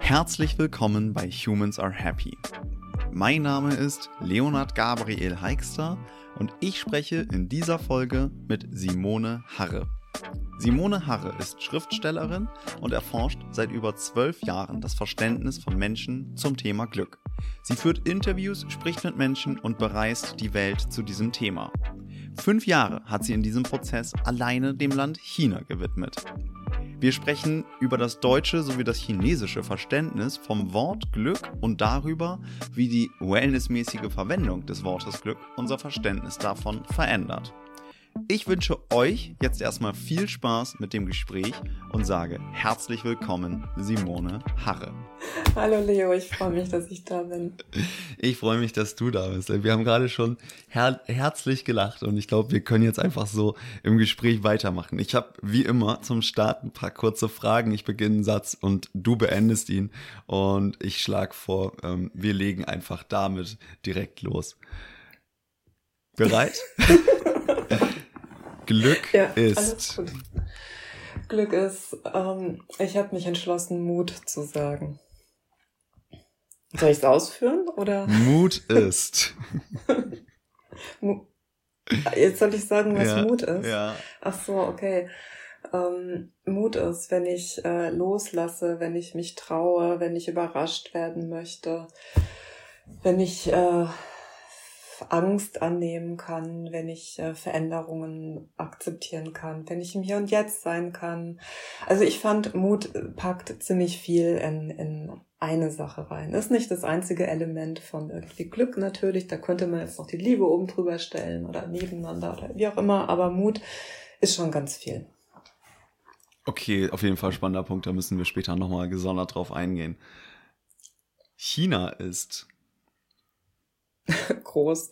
Herzlich willkommen bei Humans Are Happy. Mein Name ist Leonard Gabriel Heikster und ich spreche in dieser Folge mit Simone Harre. Simone Harre ist Schriftstellerin und erforscht seit über zwölf Jahren das Verständnis von Menschen zum Thema Glück. Sie führt Interviews, spricht mit Menschen und bereist die Welt zu diesem Thema. Fünf Jahre hat sie in diesem Prozess alleine dem Land China gewidmet. Wir sprechen über das deutsche sowie das chinesische Verständnis vom Wort Glück und darüber, wie die wellnessmäßige Verwendung des Wortes Glück unser Verständnis davon verändert. Ich wünsche euch jetzt erstmal viel Spaß mit dem Gespräch und sage herzlich willkommen, Simone Harre. Hallo Leo, ich freue mich, dass ich da bin. Ich freue mich, dass du da bist. Wir haben gerade schon her herzlich gelacht und ich glaube, wir können jetzt einfach so im Gespräch weitermachen. Ich habe wie immer zum Start ein paar kurze Fragen. Ich beginne einen Satz und du beendest ihn und ich schlage vor, ähm, wir legen einfach damit direkt los. Bereit? Glück ja, ist. Glück ist, ähm, ich habe mich entschlossen, Mut zu sagen. Soll ich es ausführen oder? Mut ist. Jetzt soll ich sagen, was ja, Mut ist. Ja. Ach so, okay. Ähm, Mut ist, wenn ich äh, loslasse, wenn ich mich traue, wenn ich überrascht werden möchte, wenn ich äh, Angst annehmen kann, wenn ich äh, Veränderungen akzeptieren kann, wenn ich im Hier und Jetzt sein kann. Also ich fand, Mut packt ziemlich viel in, in eine Sache rein. Ist nicht das einzige Element von irgendwie Glück natürlich. Da könnte man jetzt noch die Liebe oben drüber stellen oder nebeneinander oder wie auch immer. Aber Mut ist schon ganz viel. Okay, auf jeden Fall spannender Punkt. Da müssen wir später nochmal gesondert drauf eingehen. China ist groß.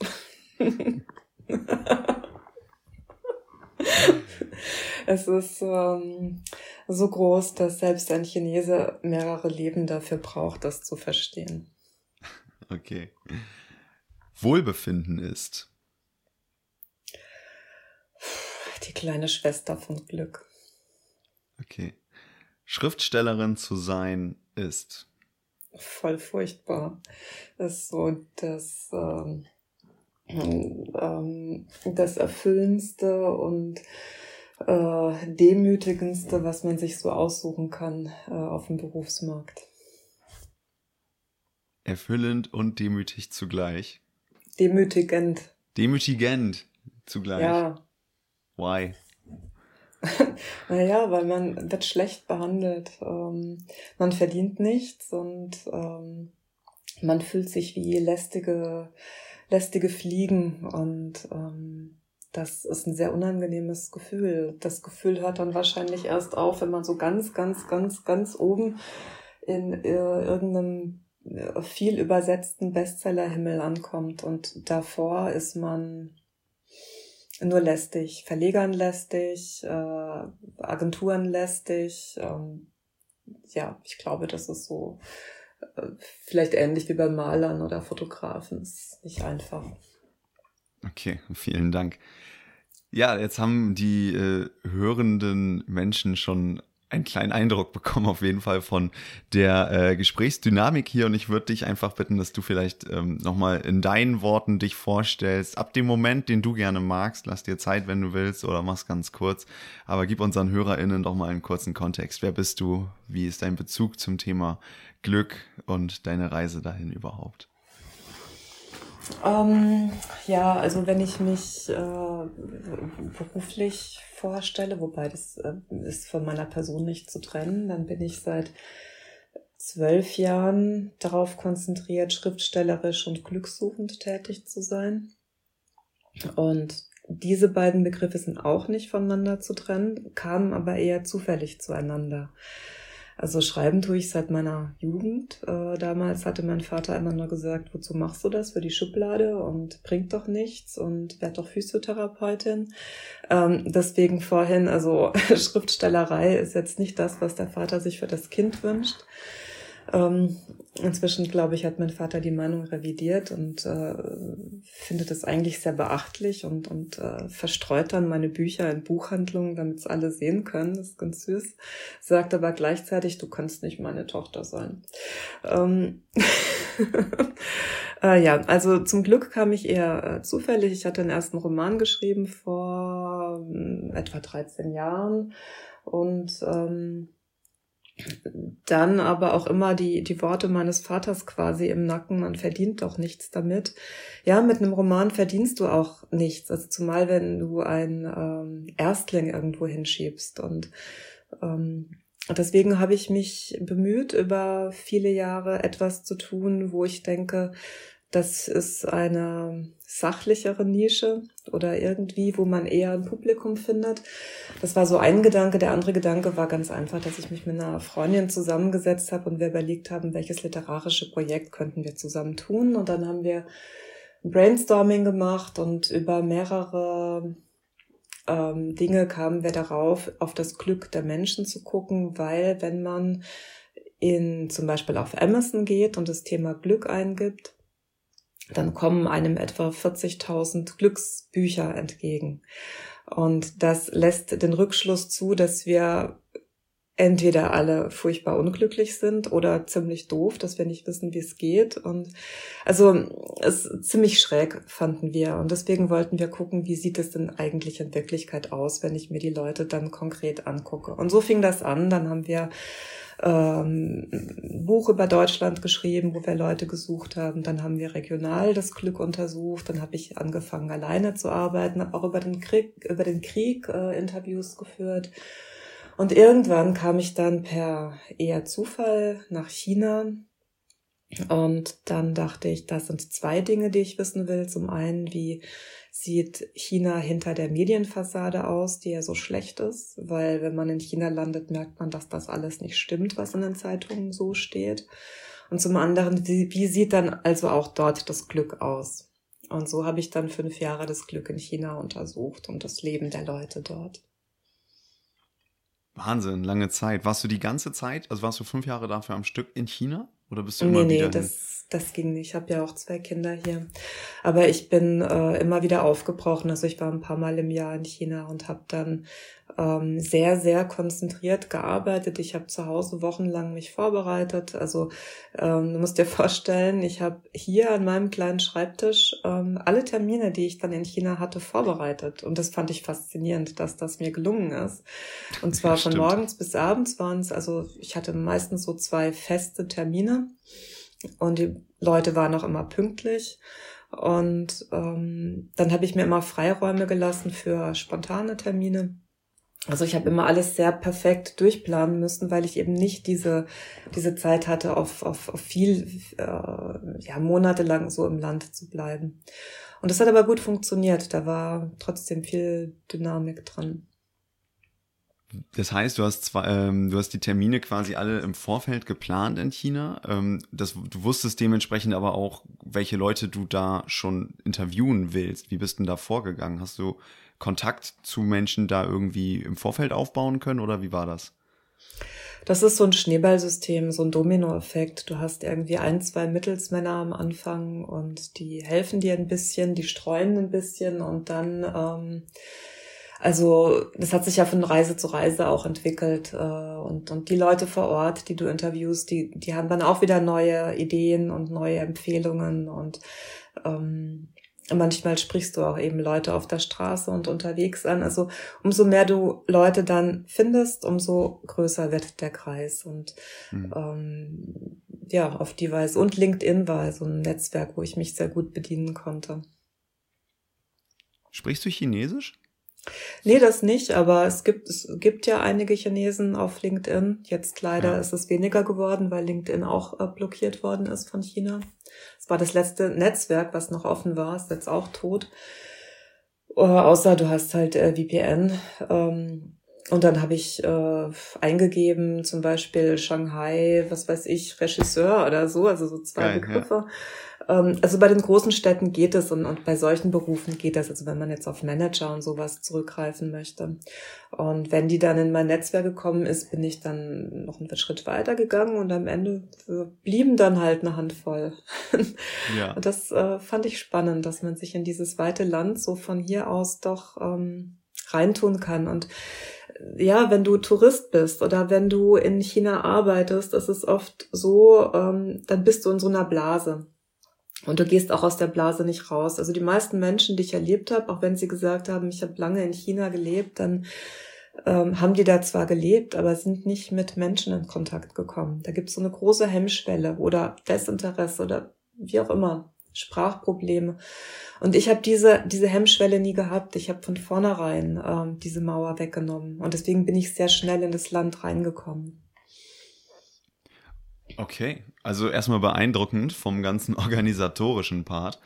es ist ähm, so groß, dass selbst ein Chinese mehrere Leben dafür braucht, das zu verstehen. Okay. Wohlbefinden ist. Die kleine Schwester von Glück. Okay. Schriftstellerin zu sein ist voll furchtbar. Das ist so das, ähm, ähm, das Erfüllendste und äh, Demütigendste, was man sich so aussuchen kann äh, auf dem Berufsmarkt. Erfüllend und demütig zugleich. Demütigend. Demütigend zugleich. Ja. Why? naja, weil man wird schlecht behandelt. Ähm, man verdient nichts und ähm, man fühlt sich wie lästige, lästige Fliegen und ähm, das ist ein sehr unangenehmes Gefühl. Das Gefühl hört dann wahrscheinlich erst auf, wenn man so ganz, ganz, ganz, ganz oben in äh, irgendeinem äh, viel übersetzten Bestsellerhimmel ankommt und davor ist man nur lästig, Verlegern lästig, äh, Agenturen lästig. Ähm, ja, ich glaube, das ist so äh, vielleicht ähnlich wie bei Malern oder Fotografen. Ist nicht einfach. Okay, vielen Dank. Ja, jetzt haben die äh, hörenden Menschen schon einen kleinen Eindruck bekommen, auf jeden Fall von der äh, Gesprächsdynamik hier. Und ich würde dich einfach bitten, dass du vielleicht ähm, nochmal in deinen Worten dich vorstellst. Ab dem Moment, den du gerne magst, lass dir Zeit, wenn du willst, oder mach's ganz kurz. Aber gib unseren HörerInnen doch mal einen kurzen Kontext. Wer bist du? Wie ist dein Bezug zum Thema Glück und deine Reise dahin überhaupt? Ähm, ja, also wenn ich mich äh, beruflich vorstelle, wobei das äh, ist von meiner Person nicht zu trennen, dann bin ich seit zwölf Jahren darauf konzentriert, schriftstellerisch und glückssuchend tätig zu sein. Und diese beiden Begriffe sind auch nicht voneinander zu trennen, kamen aber eher zufällig zueinander. Also schreiben tue ich seit meiner Jugend. Äh, damals hatte mein Vater immer nur gesagt, wozu machst du das für die Schublade und bringt doch nichts und werd doch Physiotherapeutin. Ähm, deswegen vorhin, also Schriftstellerei ist jetzt nicht das, was der Vater sich für das Kind wünscht. Ähm, inzwischen, glaube ich, hat mein Vater die Meinung revidiert und äh, findet es eigentlich sehr beachtlich und, und äh, verstreut dann meine Bücher in Buchhandlungen, damit es alle sehen können. Das ist ganz süß. Sagt aber gleichzeitig, du kannst nicht meine Tochter sein. Ähm äh, ja, also zum Glück kam ich eher äh, zufällig. Ich hatte einen ersten Roman geschrieben vor äh, etwa 13 Jahren und ähm, dann aber auch immer die, die Worte meines Vaters quasi im Nacken, man verdient doch nichts damit. Ja, mit einem Roman verdienst du auch nichts, also zumal wenn du ein ähm, Erstling irgendwo hinschiebst. Und ähm, deswegen habe ich mich bemüht, über viele Jahre etwas zu tun, wo ich denke, das ist eine sachlichere Nische oder irgendwie, wo man eher ein Publikum findet. Das war so ein Gedanke. Der andere Gedanke war ganz einfach, dass ich mich mit einer Freundin zusammengesetzt habe und wir überlegt haben, welches literarische Projekt könnten wir zusammen tun. Und dann haben wir Brainstorming gemacht und über mehrere ähm, Dinge kamen wir darauf, auf das Glück der Menschen zu gucken, weil wenn man in zum Beispiel auf Amazon geht und das Thema Glück eingibt, dann kommen einem etwa 40.000 Glücksbücher entgegen. Und das lässt den Rückschluss zu, dass wir entweder alle furchtbar unglücklich sind oder ziemlich doof, dass wir nicht wissen, wie es geht. Und also es ziemlich schräg fanden wir. Und deswegen wollten wir gucken, wie sieht es denn eigentlich in Wirklichkeit aus, wenn ich mir die Leute dann konkret angucke. Und so fing das an. Dann haben wir ähm, Buch über Deutschland geschrieben, wo wir Leute gesucht haben. Dann haben wir regional das Glück untersucht. Dann habe ich angefangen, alleine zu arbeiten, habe auch über den Krieg, über den Krieg äh, Interviews geführt. Und irgendwann kam ich dann per eher Zufall nach China. Und dann dachte ich, das sind zwei Dinge, die ich wissen will. Zum einen, wie sieht China hinter der Medienfassade aus, die ja so schlecht ist, weil wenn man in China landet, merkt man, dass das alles nicht stimmt, was in den Zeitungen so steht. Und zum anderen, wie sieht dann also auch dort das Glück aus? Und so habe ich dann fünf Jahre das Glück in China untersucht und das Leben der Leute dort. Wahnsinn, lange Zeit. Warst du die ganze Zeit, also warst du fünf Jahre dafür am Stück in China? Oder bist du nee, immer nee, wieder das, das ging nicht. Ich habe ja auch zwei Kinder hier. Aber ich bin äh, immer wieder aufgebrochen. Also ich war ein paar Mal im Jahr in China und habe dann ähm, sehr, sehr konzentriert gearbeitet. Ich habe zu Hause wochenlang mich vorbereitet. Also ähm, du musst dir vorstellen, ich habe hier an meinem kleinen Schreibtisch ähm, alle Termine, die ich dann in China hatte, vorbereitet. Und das fand ich faszinierend, dass das mir gelungen ist. Und zwar von morgens bis abends waren es, also ich hatte meistens so zwei feste Termine. Und die Leute waren auch immer pünktlich. Und ähm, dann habe ich mir immer Freiräume gelassen für spontane Termine. Also ich habe immer alles sehr perfekt durchplanen müssen, weil ich eben nicht diese, diese Zeit hatte, auf, auf, auf viel, äh, ja, monatelang so im Land zu bleiben. Und das hat aber gut funktioniert. Da war trotzdem viel Dynamik dran. Das heißt, du hast zwei, ähm, du hast die Termine quasi alle im Vorfeld geplant in China. Ähm, das, du wusstest dementsprechend aber auch, welche Leute du da schon interviewen willst. Wie bist denn da vorgegangen? Hast du Kontakt zu Menschen da irgendwie im Vorfeld aufbauen können oder wie war das? Das ist so ein Schneeballsystem, so ein Dominoeffekt. Du hast irgendwie ein, zwei Mittelsmänner am Anfang und die helfen dir ein bisschen, die streuen ein bisschen und dann, ähm, also das hat sich ja von Reise zu Reise auch entwickelt äh, und, und die Leute vor Ort, die du interviewst, die, die haben dann auch wieder neue Ideen und neue Empfehlungen und ähm, Manchmal sprichst du auch eben Leute auf der Straße und unterwegs an. Also umso mehr du Leute dann findest, umso größer wird der Kreis. Und mhm. ähm, ja, auf die Weise. Und LinkedIn war so ein Netzwerk, wo ich mich sehr gut bedienen konnte. Sprichst du Chinesisch? Nee, das nicht, aber es gibt, es gibt ja einige Chinesen auf LinkedIn. Jetzt leider ja. ist es weniger geworden, weil LinkedIn auch äh, blockiert worden ist von China. Es war das letzte Netzwerk, was noch offen war, ist jetzt auch tot. Äh, außer du hast halt äh, VPN. Ähm, und dann habe ich äh, eingegeben, zum Beispiel Shanghai, was weiß ich, Regisseur oder so, also so zwei Geil, Begriffe. Ja. Ähm, also bei den großen Städten geht es und, und bei solchen Berufen geht das, also wenn man jetzt auf Manager und sowas zurückgreifen möchte. Und wenn die dann in mein Netzwerk gekommen ist, bin ich dann noch einen Schritt weiter gegangen und am Ende blieben dann halt eine Handvoll. Ja. Und das äh, fand ich spannend, dass man sich in dieses weite Land so von hier aus doch ähm, reintun kann und ja, wenn du Tourist bist oder wenn du in China arbeitest, ist es oft so, ähm, dann bist du in so einer Blase. Und du gehst auch aus der Blase nicht raus. Also die meisten Menschen, die ich erlebt habe, auch wenn sie gesagt haben, ich habe lange in China gelebt, dann ähm, haben die da zwar gelebt, aber sind nicht mit Menschen in Kontakt gekommen. Da gibt es so eine große Hemmschwelle oder Desinteresse oder wie auch immer. Sprachprobleme. Und ich habe diese, diese Hemmschwelle nie gehabt. Ich habe von vornherein ähm, diese Mauer weggenommen. Und deswegen bin ich sehr schnell in das Land reingekommen. Okay, also erstmal beeindruckend vom ganzen organisatorischen Part.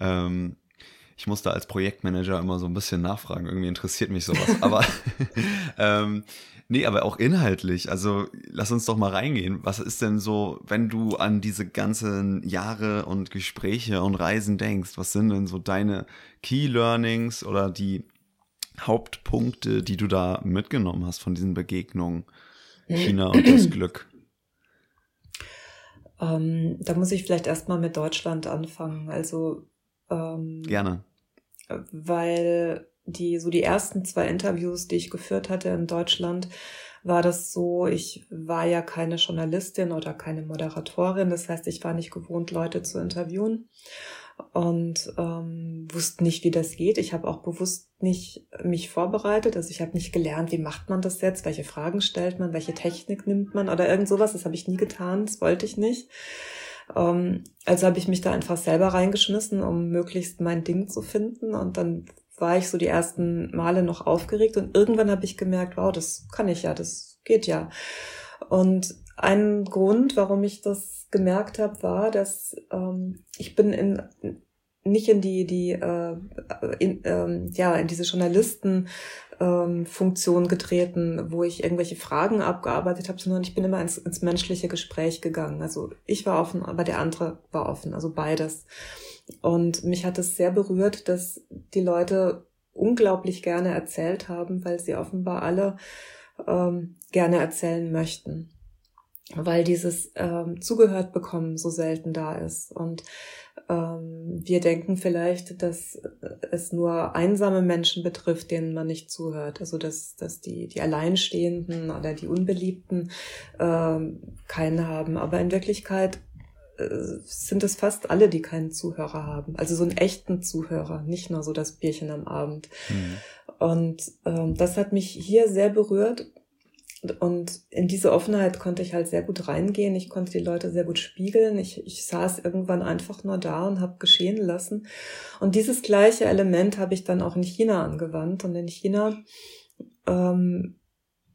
Ähm, ich musste als Projektmanager immer so ein bisschen nachfragen. Irgendwie interessiert mich sowas. Aber ähm, Nee, aber auch inhaltlich. Also lass uns doch mal reingehen. Was ist denn so, wenn du an diese ganzen Jahre und Gespräche und Reisen denkst, was sind denn so deine Key Learnings oder die Hauptpunkte, die du da mitgenommen hast von diesen Begegnungen? China und das Glück. Ähm, da muss ich vielleicht erstmal mit Deutschland anfangen. Also ähm, gerne. Weil die, so die ersten zwei Interviews, die ich geführt hatte in Deutschland, war das so, ich war ja keine Journalistin oder keine Moderatorin. Das heißt, ich war nicht gewohnt, Leute zu interviewen und ähm, wusste nicht, wie das geht. Ich habe auch bewusst nicht mich vorbereitet. Also ich habe nicht gelernt, wie macht man das jetzt, welche Fragen stellt man, welche Technik nimmt man oder irgend sowas. Das habe ich nie getan, das wollte ich nicht. Ähm, also habe ich mich da einfach selber reingeschmissen, um möglichst mein Ding zu finden. Und dann war ich so die ersten Male noch aufgeregt und irgendwann habe ich gemerkt, wow, das kann ich ja, das geht ja. Und ein Grund, warum ich das gemerkt habe, war, dass ähm, ich bin in nicht in die die äh, in, ähm, ja in diese Journalisten ähm, Funktion getreten, wo ich irgendwelche Fragen abgearbeitet habe, sondern ich bin immer ins, ins menschliche Gespräch gegangen. Also ich war offen, aber der andere war offen, also beides. Und mich hat es sehr berührt, dass die Leute unglaublich gerne erzählt haben, weil sie offenbar alle ähm, gerne erzählen möchten. Weil dieses ähm, Zugehört bekommen so selten da ist. Und wir denken vielleicht, dass es nur einsame Menschen betrifft, denen man nicht zuhört. Also dass, dass die, die Alleinstehenden oder die Unbeliebten ähm, keinen haben. Aber in Wirklichkeit sind es fast alle, die keinen Zuhörer haben. Also so einen echten Zuhörer, nicht nur so das Bierchen am Abend. Mhm. Und ähm, das hat mich hier sehr berührt. Und in diese Offenheit konnte ich halt sehr gut reingehen. Ich konnte die Leute sehr gut spiegeln. Ich, ich saß irgendwann einfach nur da und habe geschehen lassen. Und dieses gleiche Element habe ich dann auch in China angewandt. Und in China ähm,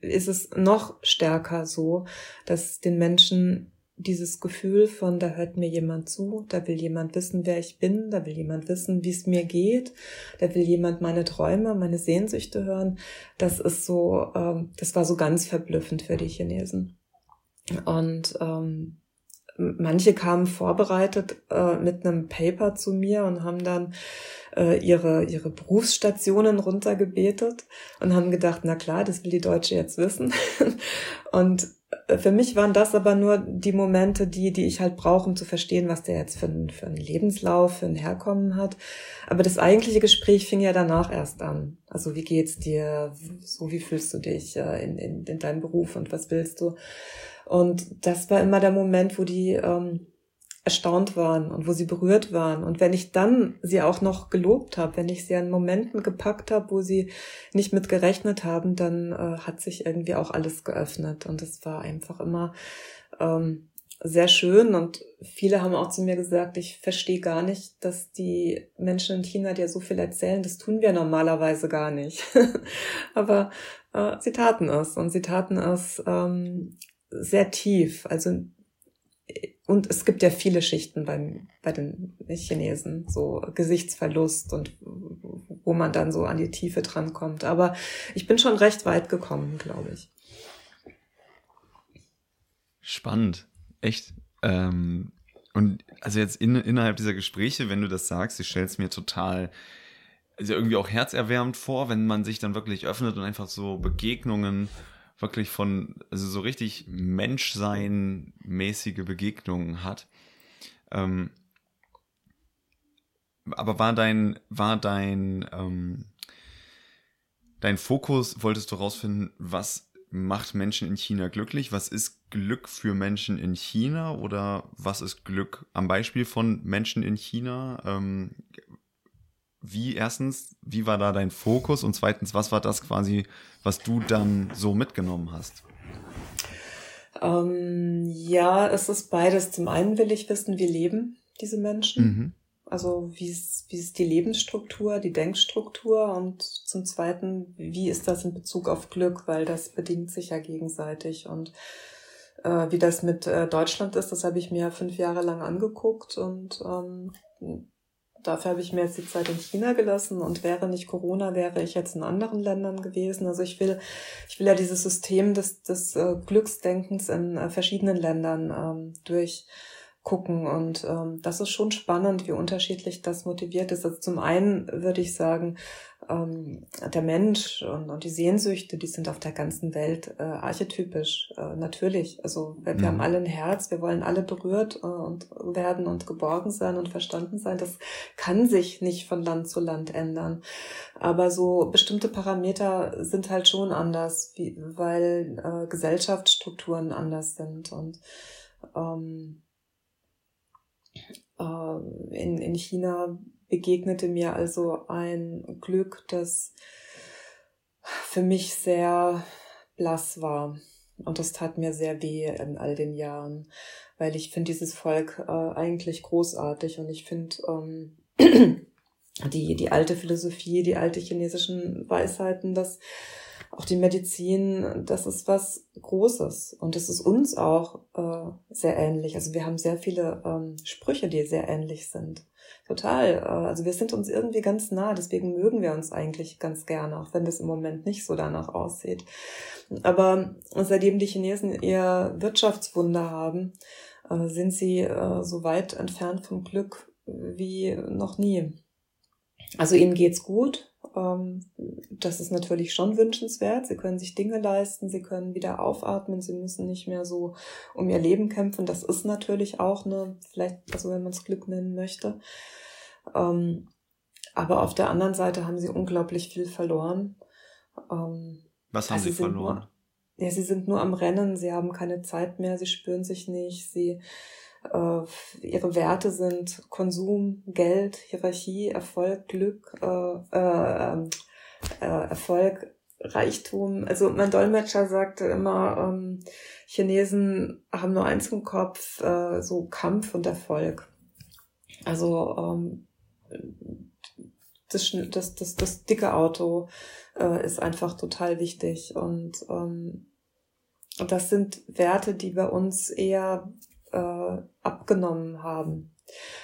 ist es noch stärker so, dass den Menschen dieses Gefühl von, da hört mir jemand zu, da will jemand wissen, wer ich bin, da will jemand wissen, wie es mir geht, da will jemand meine Träume, meine Sehnsüchte hören. Das ist so, ähm, das war so ganz verblüffend für die Chinesen. Und ähm, manche kamen vorbereitet äh, mit einem Paper zu mir und haben dann äh, ihre, ihre Berufsstationen runtergebetet und haben gedacht, na klar, das will die Deutsche jetzt wissen. und für mich waren das aber nur die Momente, die, die ich halt brauche, um zu verstehen, was der jetzt für, ein, für einen Lebenslauf, für ein Herkommen hat. Aber das eigentliche Gespräch fing ja danach erst an. Also wie geht's dir? So wie fühlst du dich äh, in, in, in deinem Beruf und was willst du? Und das war immer der Moment, wo die ähm, erstaunt waren und wo sie berührt waren. Und wenn ich dann sie auch noch gelobt habe, wenn ich sie an Momenten gepackt habe, wo sie nicht mit gerechnet haben, dann äh, hat sich irgendwie auch alles geöffnet. Und es war einfach immer ähm, sehr schön. Und viele haben auch zu mir gesagt, ich verstehe gar nicht, dass die Menschen in China dir so viel erzählen. Das tun wir normalerweise gar nicht. Aber äh, sie taten es. Und sie taten es ähm, sehr tief. Also und es gibt ja viele Schichten beim, bei den Chinesen, so Gesichtsverlust und wo man dann so an die Tiefe drankommt. Aber ich bin schon recht weit gekommen, glaube ich. Spannend, echt. Ähm, und also jetzt in, innerhalb dieser Gespräche, wenn du das sagst, ich stelle es mir total also irgendwie auch herzerwärmend vor, wenn man sich dann wirklich öffnet und einfach so Begegnungen wirklich von, also so richtig Menschsein-mäßige Begegnungen hat. Ähm, aber war dein, war dein, ähm, dein Fokus, wolltest du rausfinden, was macht Menschen in China glücklich? Was ist Glück für Menschen in China oder was ist Glück am Beispiel von Menschen in China? Ähm, wie erstens, wie war da dein Fokus und zweitens, was war das quasi, was du dann so mitgenommen hast? Ähm, ja, es ist beides. Zum einen will ich wissen, wie leben diese Menschen. Mhm. Also wie ist, wie ist die Lebensstruktur, die Denkstruktur und zum Zweiten, wie ist das in Bezug auf Glück, weil das bedingt sich ja gegenseitig und äh, wie das mit äh, Deutschland ist, das habe ich mir fünf Jahre lang angeguckt und ähm, Dafür habe ich mir jetzt die Zeit in China gelassen und wäre nicht Corona, wäre ich jetzt in anderen Ländern gewesen. Also ich will, ich will ja dieses System des, des äh, Glücksdenkens in äh, verschiedenen Ländern ähm, durchgucken und ähm, das ist schon spannend, wie unterschiedlich das motiviert ist. Also zum einen würde ich sagen, ähm, der Mensch und, und, die Sehnsüchte, die sind auf der ganzen Welt äh, archetypisch, äh, natürlich. Also wir, wir haben mhm. alle ein Herz, wir wollen alle berührt äh, und werden und geborgen sein und verstanden sein. Das kann sich nicht von Land zu Land ändern. Aber so bestimmte Parameter sind halt schon anders, wie, weil äh, Gesellschaftsstrukturen anders sind und ähm, äh, in, in China begegnete mir also ein Glück, das für mich sehr blass war. Und das tat mir sehr weh in all den Jahren, weil ich finde dieses Volk äh, eigentlich großartig und ich finde ähm, die, die alte Philosophie, die alte chinesischen Weisheiten, dass auch die Medizin, das ist was Großes und es ist uns auch äh, sehr ähnlich. Also wir haben sehr viele ähm, Sprüche, die sehr ähnlich sind. Total. Äh, also wir sind uns irgendwie ganz nah, deswegen mögen wir uns eigentlich ganz gerne, auch wenn das im Moment nicht so danach aussieht. Aber seitdem die Chinesen ihr Wirtschaftswunder haben, äh, sind sie äh, so weit entfernt vom Glück wie noch nie. Also ihnen geht's gut. Ähm, das ist natürlich schon wünschenswert. Sie können sich Dinge leisten, sie können wieder aufatmen, sie müssen nicht mehr so um ihr Leben kämpfen. Das ist natürlich auch eine, vielleicht, also wenn man es Glück nennen möchte. Ähm, aber auf der anderen Seite haben sie unglaublich viel verloren. Ähm, Was haben also sie verloren? Nur, ja, sie sind nur am Rennen, sie haben keine Zeit mehr, sie spüren sich nicht, sie äh, ihre Werte sind Konsum, Geld, Hierarchie, Erfolg, Glück, äh, äh, äh, Erfolg, Reichtum. Also mein Dolmetscher sagte immer, ähm, Chinesen haben nur eins im Kopf, äh, so Kampf und Erfolg. Also ähm, das, das, das, das dicke Auto äh, ist einfach total wichtig. Und ähm, das sind Werte, die bei uns eher äh, abgenommen haben.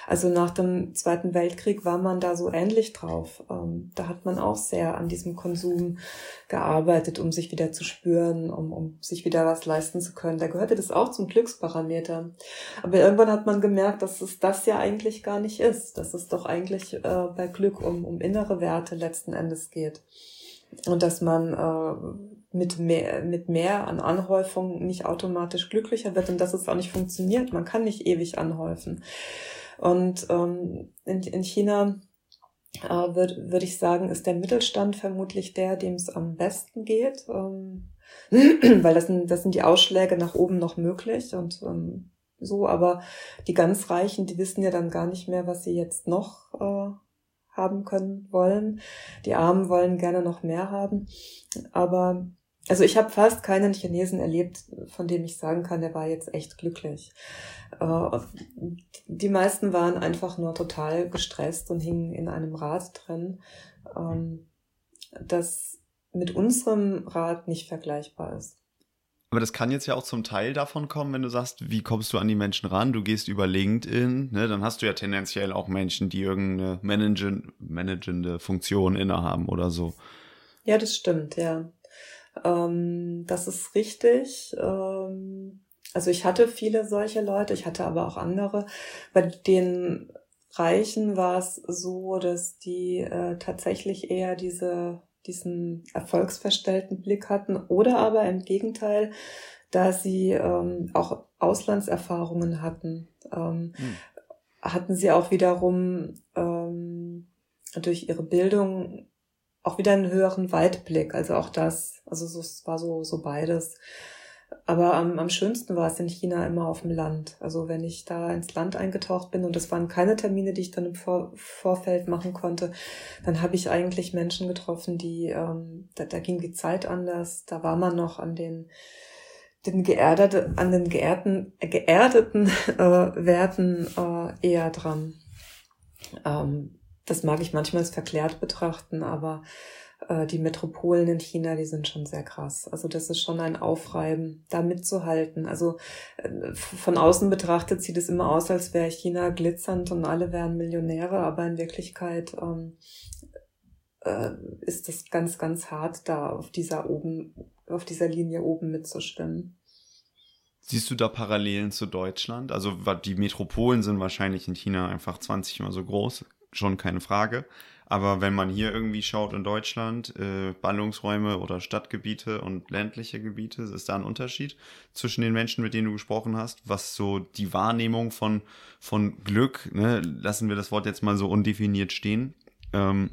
Also nach dem Zweiten Weltkrieg war man da so ähnlich drauf. Ähm, da hat man auch sehr an diesem Konsum gearbeitet, um sich wieder zu spüren, um, um sich wieder was leisten zu können. Da gehörte das auch zum Glücksparameter. Aber irgendwann hat man gemerkt, dass es das ja eigentlich gar nicht ist, dass es doch eigentlich äh, bei Glück um, um innere Werte letzten Endes geht. Und dass man äh, mit mehr, mit mehr an Anhäufung nicht automatisch glücklicher wird und dass es auch nicht funktioniert. Man kann nicht ewig anhäufen. Und ähm, in, in China äh, würde würd ich sagen, ist der Mittelstand vermutlich der, dem es am besten geht, ähm, weil das sind, das sind die Ausschläge nach oben noch möglich und ähm, so, aber die ganz Reichen, die wissen ja dann gar nicht mehr, was sie jetzt noch äh, haben können wollen. Die Armen wollen gerne noch mehr haben, aber also ich habe fast keinen Chinesen erlebt, von dem ich sagen kann, der war jetzt echt glücklich. Äh, die meisten waren einfach nur total gestresst und hingen in einem Rad drin, ähm, das mit unserem Rad nicht vergleichbar ist. Aber das kann jetzt ja auch zum Teil davon kommen, wenn du sagst, wie kommst du an die Menschen ran? Du gehst über LinkedIn, ne? dann hast du ja tendenziell auch Menschen, die irgendeine managen, managende Funktion innehaben oder so. Ja, das stimmt, ja. Ähm, das ist richtig. Ähm, also ich hatte viele solche Leute, ich hatte aber auch andere. Bei den Reichen war es so, dass die äh, tatsächlich eher diese diesen erfolgsverstellten Blick hatten oder aber im Gegenteil, da sie ähm, auch Auslandserfahrungen hatten, ähm, hm. hatten sie auch wiederum ähm, durch ihre Bildung auch wieder einen höheren Weitblick. Also auch das, also so, es war so, so beides. Aber am, am schönsten war es in China immer auf dem Land. Also wenn ich da ins Land eingetaucht bin und das waren keine Termine, die ich dann im Vor Vorfeld machen konnte, dann habe ich eigentlich Menschen getroffen, die, ähm, da, da ging die Zeit anders. Da war man noch an den den geerdete, an den geerdeten, geerdeten äh, Werten äh, eher dran. Ähm, das mag ich manchmal als verklärt betrachten, aber äh, die Metropolen in China, die sind schon sehr krass. Also das ist schon ein Aufreiben, da mitzuhalten. Also äh, von außen betrachtet sieht es immer aus, als wäre China glitzernd und alle wären Millionäre, aber in Wirklichkeit ähm, äh, ist das ganz, ganz hart, da auf dieser oben, auf dieser Linie oben mitzustimmen. Siehst du da Parallelen zu Deutschland? Also die Metropolen sind wahrscheinlich in China einfach 20 mal so groß, schon keine Frage. Aber wenn man hier irgendwie schaut in Deutschland, äh, Ballungsräume oder Stadtgebiete und ländliche Gebiete, ist da ein Unterschied zwischen den Menschen, mit denen du gesprochen hast, was so die Wahrnehmung von, von Glück, ne, lassen wir das Wort jetzt mal so undefiniert stehen, ähm,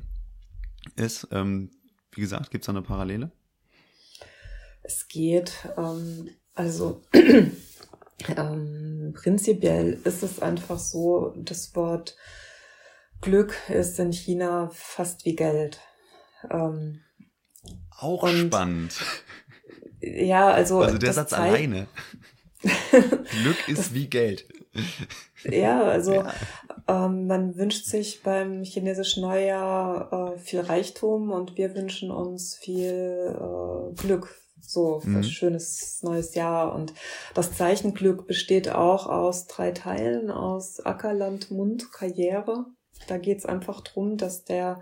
ist. Ähm, wie gesagt, gibt es da eine Parallele? Es geht, ähm, also ähm, prinzipiell ist es einfach so, das Wort Glück ist in China fast wie Geld. Ähm, Auch spannend. Ja, also. Also der Satz alleine. Glück ist wie Geld. Ja, also ja. Ähm, man wünscht sich beim chinesischen Neujahr äh, viel Reichtum und wir wünschen uns viel äh, Glück. So, mhm. schönes neues Jahr. Und das Zeichen Glück besteht auch aus drei Teilen, aus Ackerland, Mund, Karriere. Da geht es einfach drum, dass der,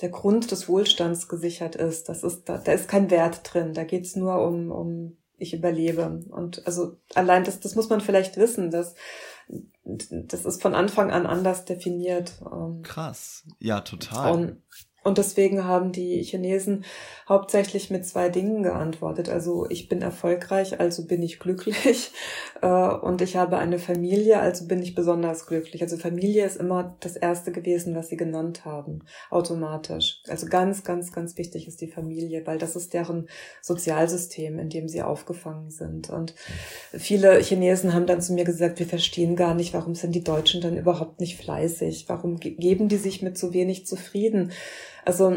der Grund des Wohlstands gesichert ist. Das ist da, da ist kein Wert drin. Da geht es nur um, um ich überlebe. Und also allein das, das muss man vielleicht wissen, dass das ist von Anfang an anders definiert. Ähm. Krass. Ja, total. Und, und deswegen haben die Chinesen hauptsächlich mit zwei Dingen geantwortet. Also ich bin erfolgreich, also bin ich glücklich. Äh, und ich habe eine Familie, also bin ich besonders glücklich. Also Familie ist immer das Erste gewesen, was sie genannt haben, automatisch. Also ganz, ganz, ganz wichtig ist die Familie, weil das ist deren Sozialsystem, in dem sie aufgefangen sind. Und viele Chinesen haben dann zu mir gesagt, wir verstehen gar nicht, warum sind die Deutschen dann überhaupt nicht fleißig? Warum geben die sich mit so wenig zufrieden? Also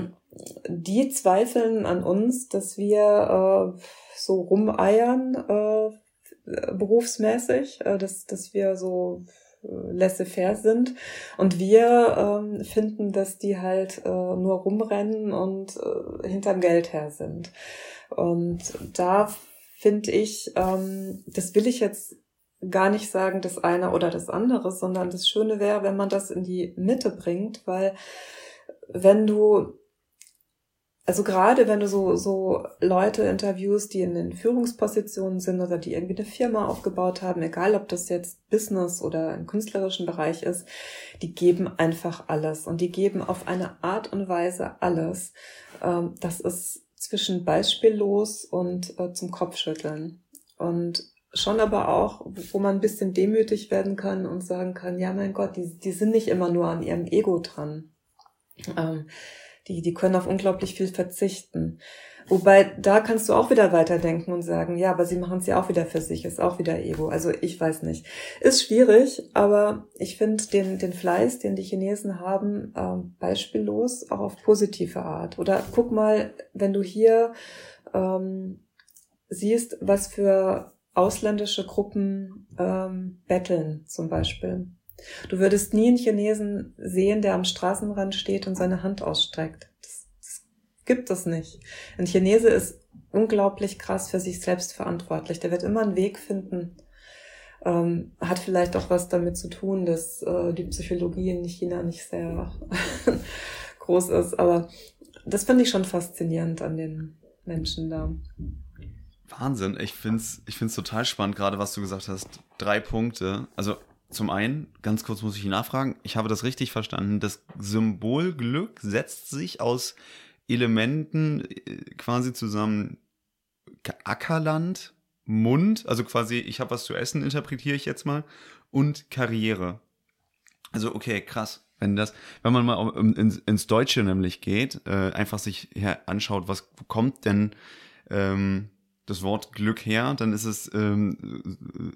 die zweifeln an uns, dass wir äh, so rumeiern äh, berufsmäßig, äh, dass, dass wir so äh, laissez-faire sind. Und wir ähm, finden, dass die halt äh, nur rumrennen und äh, hinterm Geld her sind. Und da finde ich, ähm, das will ich jetzt gar nicht sagen, das eine oder das andere, sondern das Schöne wäre, wenn man das in die Mitte bringt, weil wenn du, also gerade wenn du so, so Leute interviewst, die in den Führungspositionen sind oder die irgendwie eine Firma aufgebaut haben, egal ob das jetzt Business oder im künstlerischen Bereich ist, die geben einfach alles und die geben auf eine Art und Weise alles. Ähm, das ist zwischen beispiellos und äh, zum Kopfschütteln. Und schon aber auch, wo man ein bisschen demütig werden kann und sagen kann, ja mein Gott, die, die sind nicht immer nur an ihrem Ego dran. Ähm, die, die können auf unglaublich viel verzichten. Wobei, da kannst du auch wieder weiterdenken und sagen, ja, aber sie machen es ja auch wieder für sich, ist auch wieder Ego. Also ich weiß nicht. Ist schwierig, aber ich finde den, den Fleiß, den die Chinesen haben, ähm, beispiellos, auch auf positive Art. Oder guck mal, wenn du hier ähm, siehst, was für ausländische Gruppen ähm, betteln zum Beispiel. Du würdest nie einen Chinesen sehen, der am Straßenrand steht und seine Hand ausstreckt. Das, das gibt es nicht. Ein Chinese ist unglaublich krass für sich selbst verantwortlich. Der wird immer einen Weg finden. Ähm, hat vielleicht auch was damit zu tun, dass äh, die Psychologie in China nicht sehr groß ist. Aber das finde ich schon faszinierend an den Menschen da. Wahnsinn, ich finde es ich find's total spannend, gerade was du gesagt hast. Drei Punkte. Also zum einen, ganz kurz muss ich nachfragen, ich habe das richtig verstanden, das Symbol Glück setzt sich aus Elementen äh, quasi zusammen Ackerland, Mund, also quasi ich habe was zu essen, interpretiere ich jetzt mal, und Karriere. Also okay, krass. Wenn das, wenn man mal ins, ins Deutsche nämlich geht, äh, einfach sich her anschaut, was kommt denn ähm, das Wort Glück her, dann ist es ähm,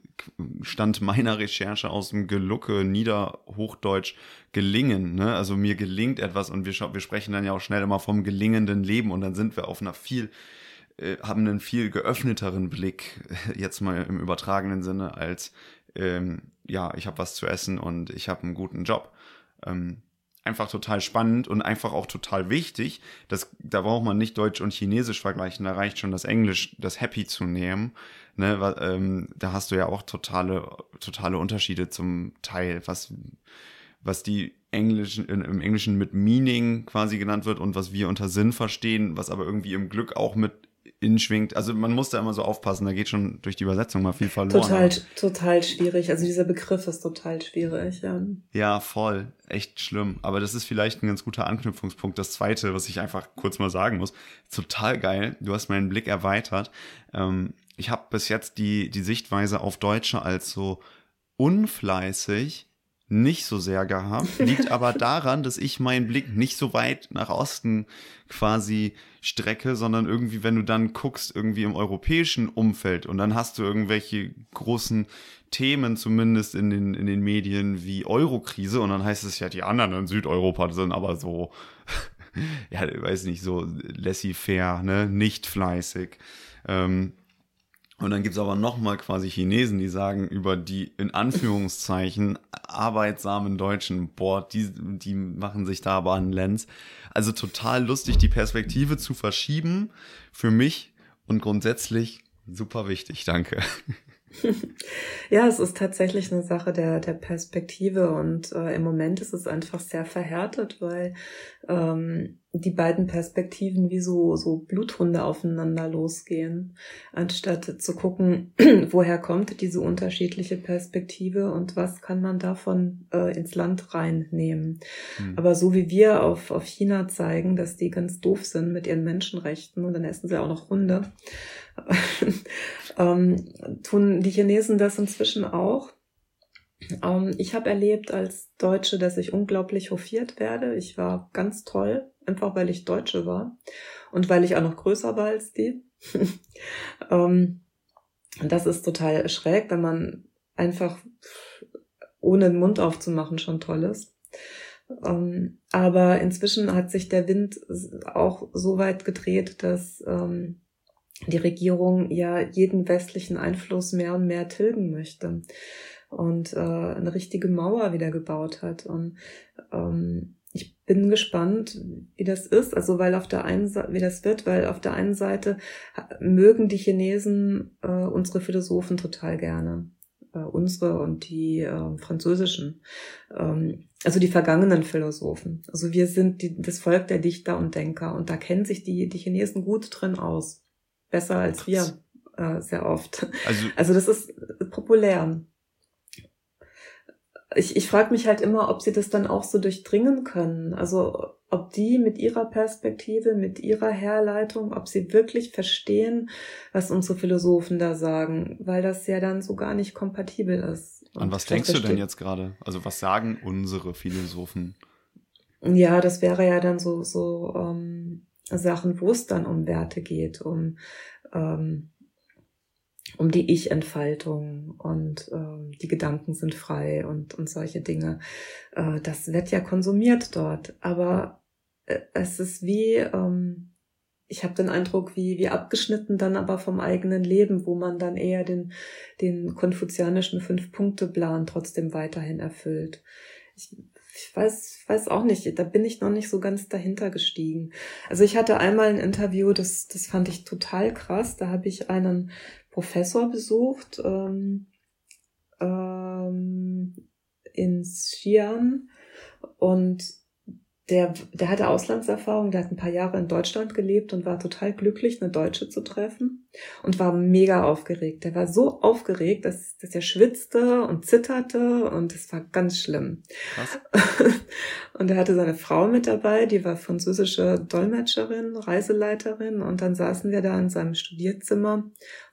Stand meiner Recherche aus dem Gelucke, Niederhochdeutsch, gelingen. Ne? Also mir gelingt etwas und wir, wir sprechen dann ja auch schnell immer vom gelingenden Leben und dann sind wir auf einer viel, äh, haben einen viel geöffneteren Blick, jetzt mal im übertragenen Sinne, als ähm, ja, ich habe was zu essen und ich habe einen guten Job. Ähm, einfach total spannend und einfach auch total wichtig. Das, da braucht man nicht Deutsch und Chinesisch vergleichen, da reicht schon das Englisch, das Happy zu nehmen. Ne, ähm, da hast du ja auch totale, totale Unterschiede zum Teil, was, was die Englischen, im Englischen mit Meaning quasi genannt wird und was wir unter Sinn verstehen, was aber irgendwie im Glück auch mit inschwingt. Also man muss da immer so aufpassen, da geht schon durch die Übersetzung mal viel verloren. Total, total schwierig. Also dieser Begriff ist total schwierig, ja. Ja, voll. Echt schlimm. Aber das ist vielleicht ein ganz guter Anknüpfungspunkt. Das zweite, was ich einfach kurz mal sagen muss. Total geil. Du hast meinen Blick erweitert. Ähm, ich habe bis jetzt die, die Sichtweise auf Deutsche als so unfleißig nicht so sehr gehabt. Liegt aber daran, dass ich meinen Blick nicht so weit nach Osten quasi strecke, sondern irgendwie, wenn du dann guckst, irgendwie im europäischen Umfeld und dann hast du irgendwelche großen Themen zumindest in den, in den Medien wie Eurokrise und dann heißt es ja, die anderen in Südeuropa sind aber so, ja, weiß nicht, so laissez-faire, ne, nicht fleißig. Ähm, und dann gibt's aber nochmal quasi Chinesen, die sagen über die in Anführungszeichen arbeitsamen Deutschen, boah, die, die machen sich da aber einen Lenz. Also total lustig, die Perspektive zu verschieben für mich und grundsätzlich super wichtig. Danke. Ja, es ist tatsächlich eine Sache der, der Perspektive und äh, im Moment ist es einfach sehr verhärtet, weil ähm, die beiden Perspektiven wie so, so Bluthunde aufeinander losgehen, anstatt zu gucken, woher kommt diese unterschiedliche Perspektive und was kann man davon äh, ins Land reinnehmen. Mhm. Aber so wie wir auf, auf China zeigen, dass die ganz doof sind mit ihren Menschenrechten und dann essen sie auch noch Hunde, ähm, tun die Chinesen das inzwischen auch. Ähm, ich habe erlebt als Deutsche, dass ich unglaublich hofiert werde. Ich war ganz toll, einfach weil ich Deutsche war und weil ich auch noch größer war als die. ähm, das ist total schräg, wenn man einfach ohne den Mund aufzumachen schon toll ist. Ähm, aber inzwischen hat sich der Wind auch so weit gedreht, dass ähm, die Regierung ja jeden westlichen Einfluss mehr und mehr tilgen möchte und äh, eine richtige Mauer wieder gebaut hat. Und ähm, ich bin gespannt, wie das ist. Also weil auf der einen Seite, wie das wird, weil auf der einen Seite mögen die Chinesen äh, unsere Philosophen total gerne. Äh, unsere und die äh, französischen. Ähm, also die vergangenen Philosophen. Also wir sind die, das Volk der Dichter und Denker und da kennen sich die, die Chinesen gut drin aus. Besser als wir äh, sehr oft. Also, also das ist populär ich, ich frage mich halt immer, ob sie das dann auch so durchdringen können. Also ob die mit ihrer Perspektive, mit ihrer Herleitung, ob sie wirklich verstehen, was unsere Philosophen da sagen, weil das ja dann so gar nicht kompatibel ist. Und An was denkst du denn jetzt gerade? Also was sagen unsere Philosophen? Ja, das wäre ja dann so, so ähm, Sachen, wo es dann um Werte geht, um ähm, um die Ich-Entfaltung und äh, die Gedanken sind frei und, und solche Dinge. Äh, das wird ja konsumiert dort, aber äh, es ist wie, ähm, ich habe den Eindruck, wie, wie abgeschnitten dann aber vom eigenen Leben, wo man dann eher den, den konfuzianischen Fünf-Punkte-Plan trotzdem weiterhin erfüllt. Ich ich weiß, weiß auch nicht, da bin ich noch nicht so ganz dahinter gestiegen. Also ich hatte einmal ein Interview, das, das fand ich total krass. Da habe ich einen Professor besucht ähm, ähm, in Xi'an. Und der, der hatte Auslandserfahrung, der hat ein paar Jahre in Deutschland gelebt und war total glücklich, eine Deutsche zu treffen und war mega aufgeregt. Der war so aufgeregt, dass, dass er schwitzte und zitterte und es war ganz schlimm. Krass. und er hatte seine Frau mit dabei, die war französische Dolmetscherin, Reiseleiterin und dann saßen wir da in seinem Studierzimmer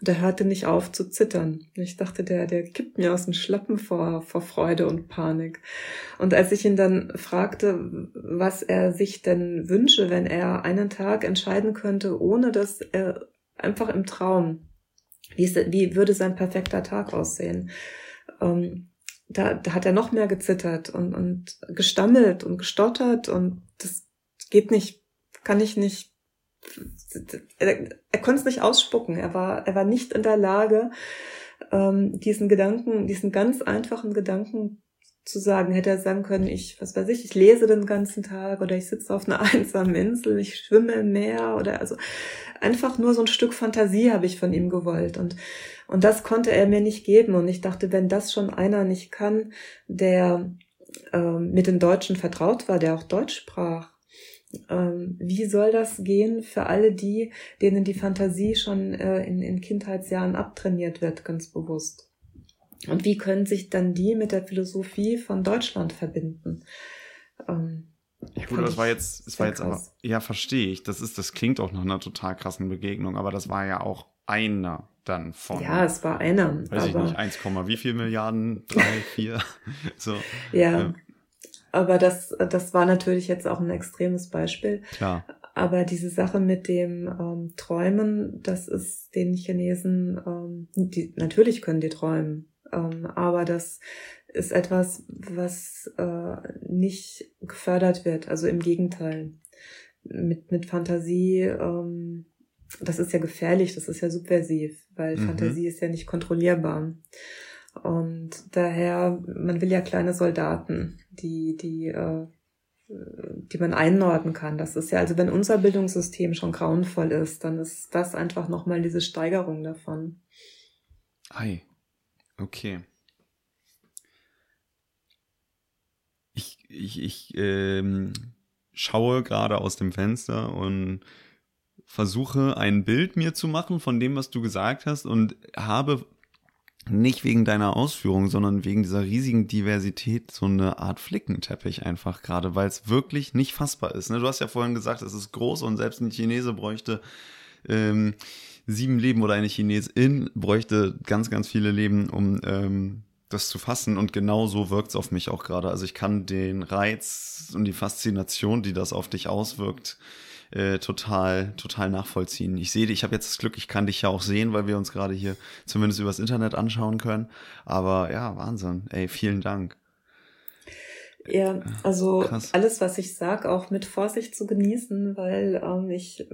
und er hörte nicht auf zu zittern. Ich dachte, der, der kippt mir aus dem Schlappen vor, vor Freude und Panik. Und als ich ihn dann fragte, was er sich denn wünsche, wenn er einen Tag entscheiden könnte, ohne dass er einfach im Traum, wie, ist, wie würde sein perfekter Tag aussehen, ähm, da, da hat er noch mehr gezittert und, und gestammelt und gestottert und das geht nicht, kann ich nicht er, er konnte es nicht ausspucken. Er war, er war nicht in der Lage, ähm, diesen Gedanken, diesen ganz einfachen Gedanken zu sagen, hätte er sagen können, ich, was weiß ich, ich lese den ganzen Tag oder ich sitze auf einer einsamen Insel, ich schwimme im Meer oder also einfach nur so ein Stück Fantasie habe ich von ihm gewollt und und das konnte er mir nicht geben und ich dachte, wenn das schon einer nicht kann, der ähm, mit den Deutschen vertraut war, der auch Deutsch sprach, ähm, wie soll das gehen für alle die, denen die Fantasie schon äh, in, in Kindheitsjahren abtrainiert wird, ganz bewusst? Und wie können sich dann die mit der Philosophie von Deutschland verbinden? Ähm, ja gut, das war jetzt, das war jetzt aber, ja, verstehe ich. Das ist, das klingt auch nach einer total krassen Begegnung, aber das war ja auch einer dann von. Ja, es war einer. Weiß ich nicht, 1, wie viel Milliarden? Drei, vier? so. Ja. Ähm, aber das, das war natürlich jetzt auch ein extremes Beispiel. Klar. Aber diese Sache mit dem ähm, Träumen, das ist den Chinesen, ähm, die, natürlich können die träumen, ähm, aber das ist etwas, was äh, nicht gefördert wird. Also im Gegenteil. Mit, mit Fantasie, ähm, das ist ja gefährlich, das ist ja subversiv, weil mhm. Fantasie ist ja nicht kontrollierbar. Und daher, man will ja kleine Soldaten, die, die, äh, die man einordnen kann. Das ist ja, also wenn unser Bildungssystem schon grauenvoll ist, dann ist das einfach nochmal diese Steigerung davon. Ei, okay. Ich, ich, ich ähm, schaue gerade aus dem Fenster und versuche ein Bild mir zu machen von dem, was du gesagt hast und habe nicht wegen deiner Ausführung, sondern wegen dieser riesigen Diversität so eine Art Flickenteppich einfach gerade, weil es wirklich nicht fassbar ist. Ne? Du hast ja vorhin gesagt, es ist groß und selbst ein Chinese bräuchte ähm, sieben Leben oder eine Chinesin bräuchte ganz, ganz viele Leben, um ähm, das zu fassen. Und genau so wirkt es auf mich auch gerade. Also ich kann den Reiz und die Faszination, die das auf dich auswirkt, äh, total, total nachvollziehen. Ich sehe dich, ich habe jetzt das Glück, ich kann dich ja auch sehen, weil wir uns gerade hier zumindest übers Internet anschauen können. Aber ja, Wahnsinn. Ey, vielen Dank. Ja, also Krass. alles, was ich sag, auch mit Vorsicht zu genießen, weil ähm, ich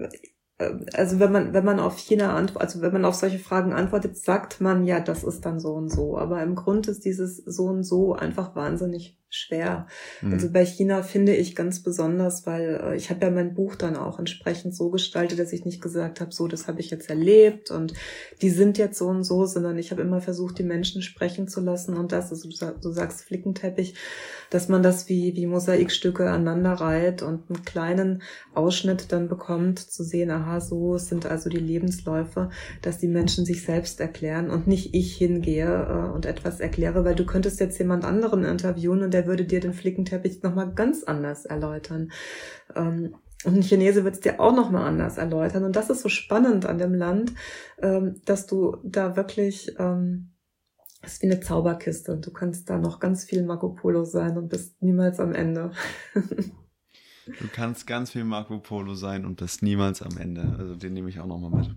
also wenn man, wenn man auf China antwortet, also wenn man auf solche Fragen antwortet, sagt man ja, das ist dann so und so. Aber im Grund ist dieses so und so einfach wahnsinnig schwer. Mhm. Also bei China finde ich ganz besonders, weil äh, ich habe ja mein Buch dann auch entsprechend so gestaltet, dass ich nicht gesagt habe, so, das habe ich jetzt erlebt und die sind jetzt so und so, sondern ich habe immer versucht, die Menschen sprechen zu lassen und das, also du, du sagst Flickenteppich, dass man das wie, wie Mosaikstücke aneinander reiht und einen kleinen Ausschnitt dann bekommt, zu sehen, aha, so sind also die Lebensläufe, dass die Menschen sich selbst erklären und nicht ich hingehe äh, und etwas erkläre, weil du könntest jetzt jemand anderen interviewen und der würde dir den Flickenteppich nochmal ganz anders erläutern. Ähm, und ein Chinese wird es dir auch nochmal anders erläutern. Und das ist so spannend an dem Land, ähm, dass du da wirklich ähm, das ist wie eine Zauberkiste und du kannst da noch ganz viel Marco Polo sein und bist niemals am Ende. du kannst ganz viel Marco Polo sein und bist niemals am Ende. Also den nehme ich auch nochmal mit.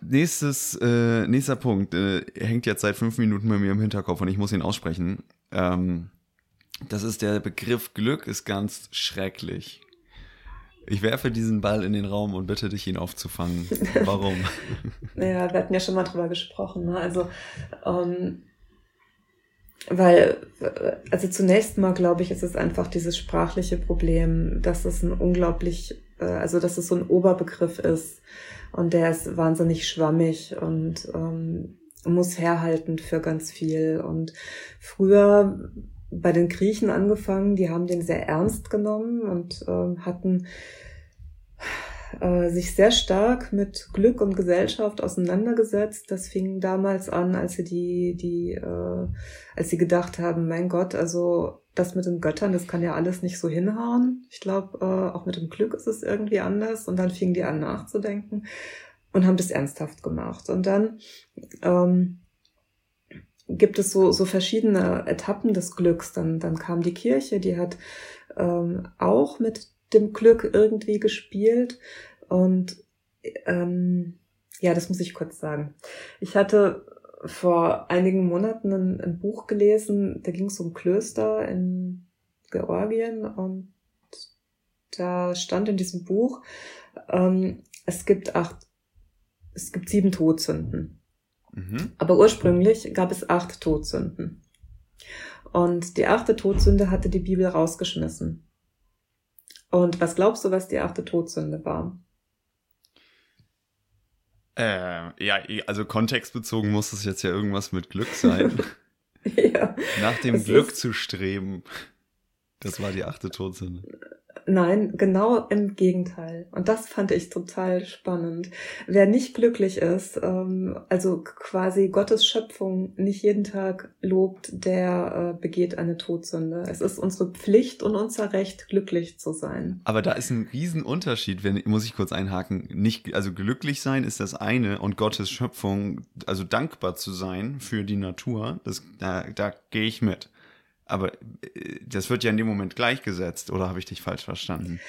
Nächstes, äh, nächster Punkt äh, hängt jetzt seit fünf Minuten bei mir im Hinterkopf und ich muss ihn aussprechen. Ähm, das ist der Begriff Glück ist ganz schrecklich. Ich werfe diesen Ball in den Raum und bitte dich, ihn aufzufangen. Warum? naja, wir hatten ja schon mal drüber gesprochen. Ne? Also, ähm, weil, also zunächst mal glaube ich, ist es einfach dieses sprachliche Problem, dass es ein unglaublich, äh, also dass es so ein Oberbegriff ist und der ist wahnsinnig schwammig und ähm, muss herhalten für ganz viel. Und früher bei den Griechen angefangen, die haben den sehr ernst genommen und äh, hatten äh, sich sehr stark mit Glück und Gesellschaft auseinandergesetzt. Das fing damals an, als sie die, die, äh, als sie gedacht haben, mein Gott, also das mit den Göttern, das kann ja alles nicht so hinhauen. Ich glaube, äh, auch mit dem Glück ist es irgendwie anders. Und dann fingen die an nachzudenken und haben das ernsthaft gemacht. Und dann ähm, gibt es so, so verschiedene Etappen des Glücks. Dann, dann kam die Kirche, die hat ähm, auch mit dem Glück irgendwie gespielt. Und ähm, ja, das muss ich kurz sagen. Ich hatte vor einigen Monaten ein, ein Buch gelesen, da ging es um Klöster in Georgien und da stand in diesem Buch, ähm, es gibt acht, es gibt sieben Todsünden. Mhm. Aber ursprünglich gab es acht Todsünden. Und die achte Todsünde hatte die Bibel rausgeschmissen. Und was glaubst du, was die achte Todsünde war? Äh, ja, also kontextbezogen muss es jetzt ja irgendwas mit Glück sein. ja. Nach dem Glück zu streben. Das war die achte Todsünde. Nein, genau im Gegenteil. Und das fand ich total spannend. Wer nicht glücklich ist, ähm, also quasi Gottes Schöpfung nicht jeden Tag lobt, der äh, begeht eine Todsünde. Es ist unsere Pflicht und unser Recht, glücklich zu sein. Aber da ist ein Riesenunterschied, wenn, muss ich kurz einhaken. Nicht, also glücklich sein ist das eine und Gottes Schöpfung, also dankbar zu sein für die Natur, das, da, da gehe ich mit. Aber äh, das wird ja in dem Moment gleichgesetzt, oder habe ich dich falsch verstanden?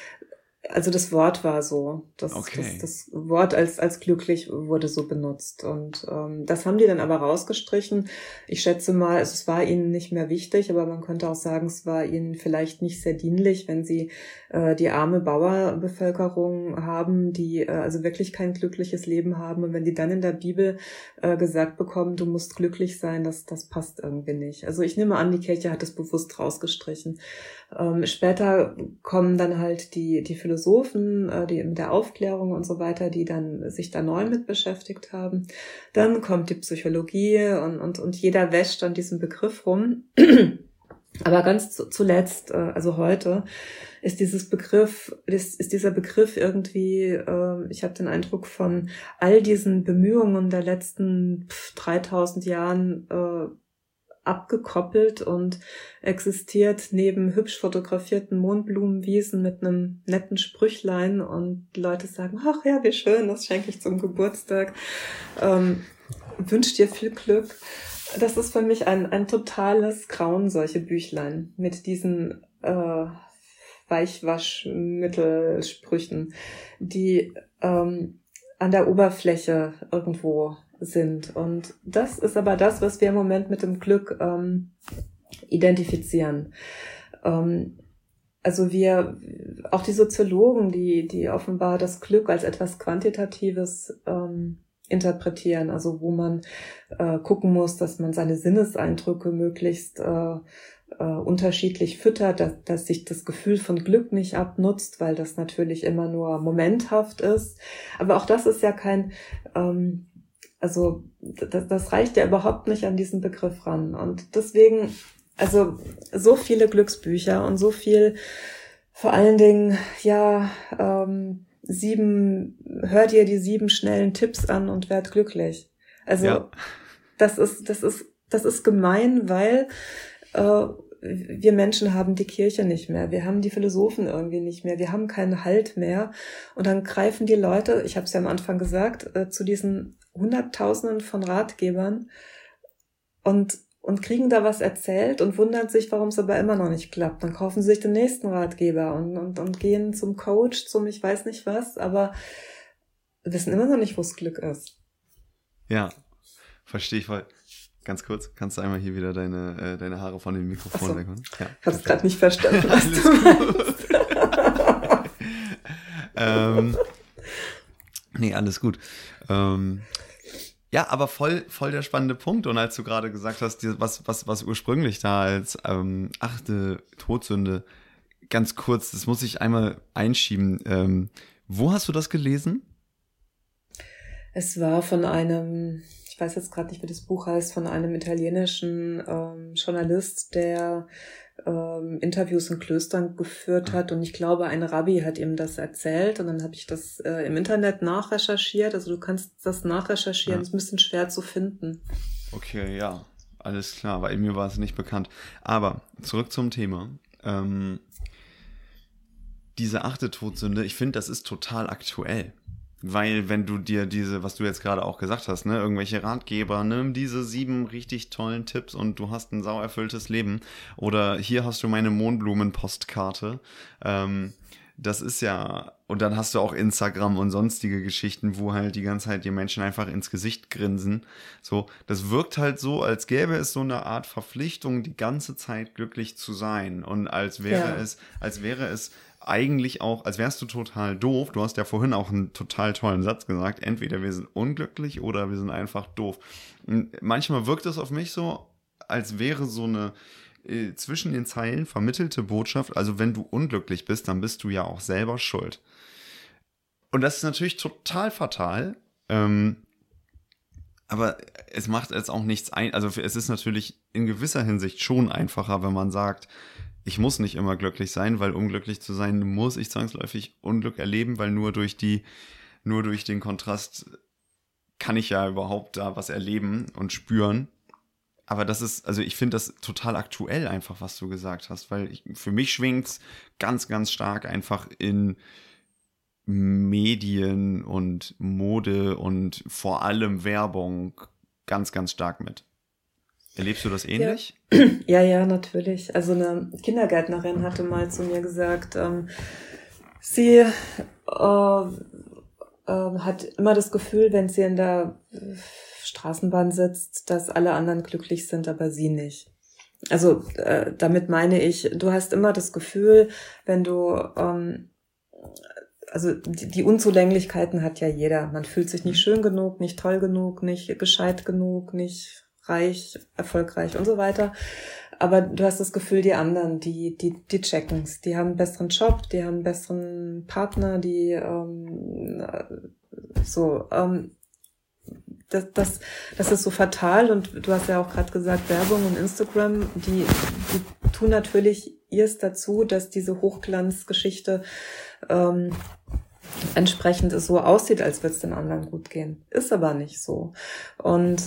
Also das Wort war so. Das, okay. das, das Wort als, als glücklich wurde so benutzt. Und ähm, das haben die dann aber rausgestrichen. Ich schätze mal, es war ihnen nicht mehr wichtig, aber man könnte auch sagen, es war ihnen vielleicht nicht sehr dienlich, wenn sie äh, die arme Bauerbevölkerung haben, die äh, also wirklich kein glückliches Leben haben. Und wenn die dann in der Bibel äh, gesagt bekommen, du musst glücklich sein, das, das passt irgendwie nicht. Also ich nehme an, die Kirche hat es bewusst rausgestrichen. Ähm, später kommen dann halt die, die Philosophen, äh, die mit der Aufklärung und so weiter, die dann sich da neu mit beschäftigt haben. Dann kommt die Psychologie und, und, und jeder wäscht an diesem Begriff rum. Aber ganz zuletzt, äh, also heute, ist dieses Begriff, ist, ist dieser Begriff irgendwie, äh, ich habe den Eindruck von all diesen Bemühungen der letzten 3000 Jahren äh, abgekoppelt und existiert neben hübsch fotografierten Mondblumenwiesen mit einem netten Sprüchlein und Leute sagen, ach ja, wie schön, das schenke ich zum Geburtstag. Ähm, wünscht dir viel Glück. Das ist für mich ein, ein totales Grauen, solche Büchlein mit diesen äh, Weichwaschmittelsprüchen, die ähm, an der Oberfläche irgendwo sind. Und das ist aber das, was wir im Moment mit dem Glück ähm, identifizieren. Ähm, also wir, auch die Soziologen, die, die offenbar das Glück als etwas Quantitatives ähm, interpretieren, also wo man äh, gucken muss, dass man seine Sinneseindrücke möglichst äh, äh, unterschiedlich füttert, dass, dass sich das Gefühl von Glück nicht abnutzt, weil das natürlich immer nur momenthaft ist. Aber auch das ist ja kein ähm, also das, das reicht ja überhaupt nicht an diesen Begriff ran. Und deswegen, also so viele Glücksbücher und so viel, vor allen Dingen, ja, ähm, sieben, hör dir die sieben schnellen Tipps an und werd glücklich. Also ja. das ist, das ist, das ist gemein, weil äh, wir Menschen haben die Kirche nicht mehr, wir haben die Philosophen irgendwie nicht mehr, wir haben keinen Halt mehr. Und dann greifen die Leute, ich habe es ja am Anfang gesagt, äh, zu diesen Hunderttausenden von Ratgebern und, und kriegen da was erzählt und wundern sich, warum es aber immer noch nicht klappt. Dann kaufen sie sich den nächsten Ratgeber und, und, und gehen zum Coach, zum ich weiß nicht was, aber wissen immer noch nicht, wo es Glück ist. Ja, verstehe ich voll. Ganz kurz, kannst du einmal hier wieder deine, äh, deine Haare von dem Mikrofon so. wegmachen? Ja. Ich habe es gerade nicht verstanden, was du ähm, nee, alles gut. Ähm, Ja, aber voll, voll der spannende Punkt. Und als du gerade gesagt hast, was, was, was ursprünglich da als ähm, achte Todsünde, ganz kurz, das muss ich einmal einschieben. Ähm, wo hast du das gelesen? Es war von einem, ich weiß jetzt gerade nicht, wie das Buch heißt, von einem italienischen ähm, Journalist, der ähm, Interviews in Klöstern geführt hat und ich glaube, ein Rabbi hat ihm das erzählt und dann habe ich das äh, im Internet nachrecherchiert. Also du kannst das nachrecherchieren, ja. ist ein bisschen schwer zu finden. Okay, ja, alles klar, weil mir war es nicht bekannt. Aber zurück zum Thema. Ähm, diese achte Todsünde, ich finde, das ist total aktuell. Weil wenn du dir diese, was du jetzt gerade auch gesagt hast, ne, irgendwelche Ratgeber, nimm diese sieben richtig tollen Tipps und du hast ein sauerfülltes Leben. Oder hier hast du meine Mondblumenpostkarte. Ähm, das ist ja, und dann hast du auch Instagram und sonstige Geschichten, wo halt die ganze Zeit die Menschen einfach ins Gesicht grinsen. So, das wirkt halt so, als gäbe es so eine Art Verpflichtung, die ganze Zeit glücklich zu sein. Und als wäre ja. es, als wäre es eigentlich auch, als wärst du total doof. Du hast ja vorhin auch einen total tollen Satz gesagt. Entweder wir sind unglücklich oder wir sind einfach doof. Manchmal wirkt es auf mich so, als wäre so eine äh, zwischen den Zeilen vermittelte Botschaft, also wenn du unglücklich bist, dann bist du ja auch selber schuld. Und das ist natürlich total fatal. Ähm, aber es macht jetzt auch nichts ein. Also es ist natürlich in gewisser Hinsicht schon einfacher, wenn man sagt, ich muss nicht immer glücklich sein, weil um glücklich zu sein, muss ich zwangsläufig Unglück erleben, weil nur durch die, nur durch den Kontrast kann ich ja überhaupt da was erleben und spüren. Aber das ist, also ich finde das total aktuell einfach, was du gesagt hast, weil ich, für mich schwingt ganz, ganz stark einfach in Medien und Mode und vor allem Werbung ganz, ganz stark mit. Erlebst du das ähnlich? Ja, ja, ja natürlich. Also eine Kindergärtnerin hatte mal zu mir gesagt, ähm, sie äh, äh, hat immer das Gefühl, wenn sie in der Straßenbahn sitzt, dass alle anderen glücklich sind, aber sie nicht. Also äh, damit meine ich, du hast immer das Gefühl, wenn du ähm, also die, die Unzulänglichkeiten hat ja jeder. Man fühlt sich nicht mhm. schön genug, nicht toll genug, nicht gescheit genug, nicht reich, erfolgreich und so weiter. Aber du hast das Gefühl, die anderen, die, die, die checken's. Die haben einen besseren Job, die haben einen besseren Partner, die ähm, so ähm, das, das, das ist so fatal und du hast ja auch gerade gesagt, Werbung und Instagram, die, die tun natürlich ihrs dazu, dass diese Hochglanzgeschichte ähm, entsprechend so aussieht, als würde es den anderen gut gehen. Ist aber nicht so. Und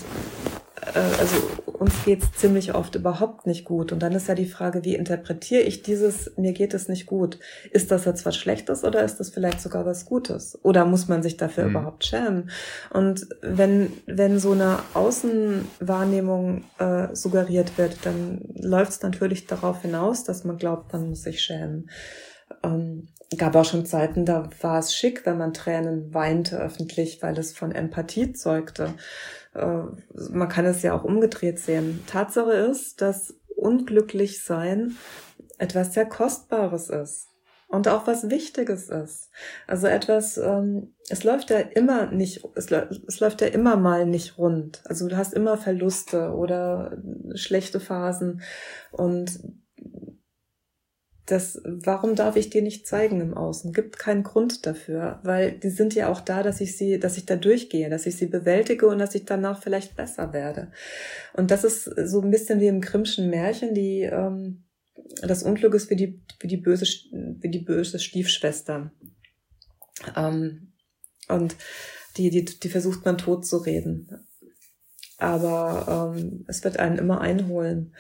also uns geht's ziemlich oft überhaupt nicht gut. Und dann ist ja die Frage, wie interpretiere ich dieses, mir geht es nicht gut? Ist das jetzt was Schlechtes oder ist das vielleicht sogar was Gutes? Oder muss man sich dafür mhm. überhaupt schämen? Und wenn, wenn so eine Außenwahrnehmung äh, suggeriert wird, dann läuft es natürlich darauf hinaus, dass man glaubt, man muss sich schämen. Ähm, gab auch schon Zeiten, da war es schick, wenn man Tränen weinte öffentlich, weil es von Empathie zeugte. Äh, man kann es ja auch umgedreht sehen. Tatsache ist, dass unglücklich sein etwas sehr Kostbares ist und auch was Wichtiges ist. Also etwas, ähm, es läuft ja immer nicht, es, es läuft ja immer mal nicht rund. Also du hast immer Verluste oder schlechte Phasen und das, warum darf ich dir nicht zeigen im Außen? Gibt keinen Grund dafür, weil die sind ja auch da, dass ich sie, dass ich da durchgehe, dass ich sie bewältige und dass ich danach vielleicht besser werde. Und das ist so ein bisschen wie im Grimmschen Märchen, die, ähm, das Unglück ist wie die, wie die böse, wie die böse Stiefschwester. Ähm, und die, die, die versucht man tot zu reden. Aber ähm, es wird einen immer einholen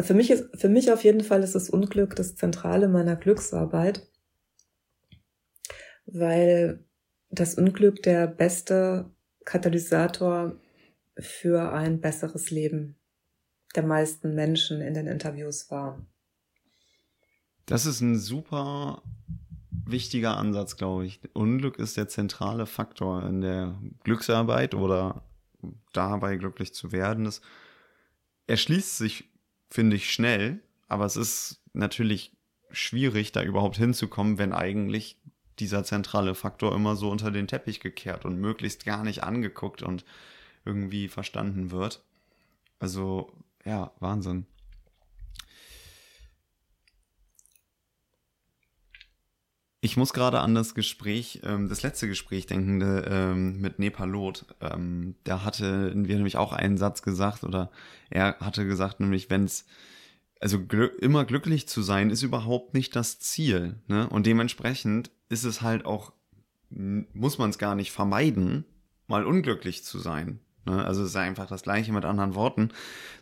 für mich ist, für mich auf jeden Fall ist das Unglück das Zentrale meiner Glücksarbeit, weil das Unglück der beste Katalysator für ein besseres Leben der meisten Menschen in den Interviews war. Das ist ein super wichtiger Ansatz, glaube ich. Unglück ist der zentrale Faktor in der Glücksarbeit oder dabei glücklich zu werden. Das erschließt sich finde ich, schnell, aber es ist natürlich schwierig, da überhaupt hinzukommen, wenn eigentlich dieser zentrale Faktor immer so unter den Teppich gekehrt und möglichst gar nicht angeguckt und irgendwie verstanden wird. Also, ja, Wahnsinn. Ich muss gerade an das Gespräch, ähm, das letzte Gespräch denken ähm, mit Nepalot. Ähm, da hatte wir nämlich auch einen Satz gesagt oder er hatte gesagt, nämlich wenn es also gl immer glücklich zu sein ist überhaupt nicht das Ziel, ne? Und dementsprechend ist es halt auch muss man es gar nicht vermeiden, mal unglücklich zu sein. Ne? Also es ist einfach das Gleiche mit anderen Worten.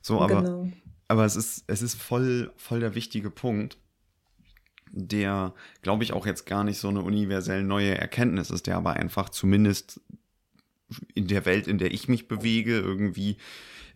So, aber genau. aber es ist es ist voll voll der wichtige Punkt der, glaube ich, auch jetzt gar nicht so eine universell neue Erkenntnis ist, der aber einfach zumindest in der Welt, in der ich mich bewege, irgendwie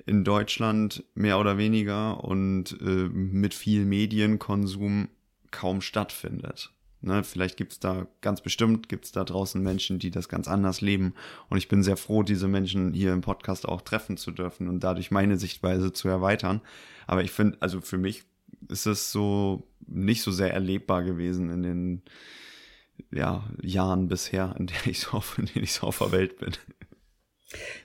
in Deutschland mehr oder weniger und äh, mit viel Medienkonsum kaum stattfindet. Ne, vielleicht gibt's da ganz bestimmt, gibt's da draußen Menschen, die das ganz anders leben. Und ich bin sehr froh, diese Menschen hier im Podcast auch treffen zu dürfen und dadurch meine Sichtweise zu erweitern. Aber ich finde, also für mich ist es so nicht so sehr erlebbar gewesen in den ja, Jahren bisher, in denen ich so auf, in denen ich so auf der Welt bin.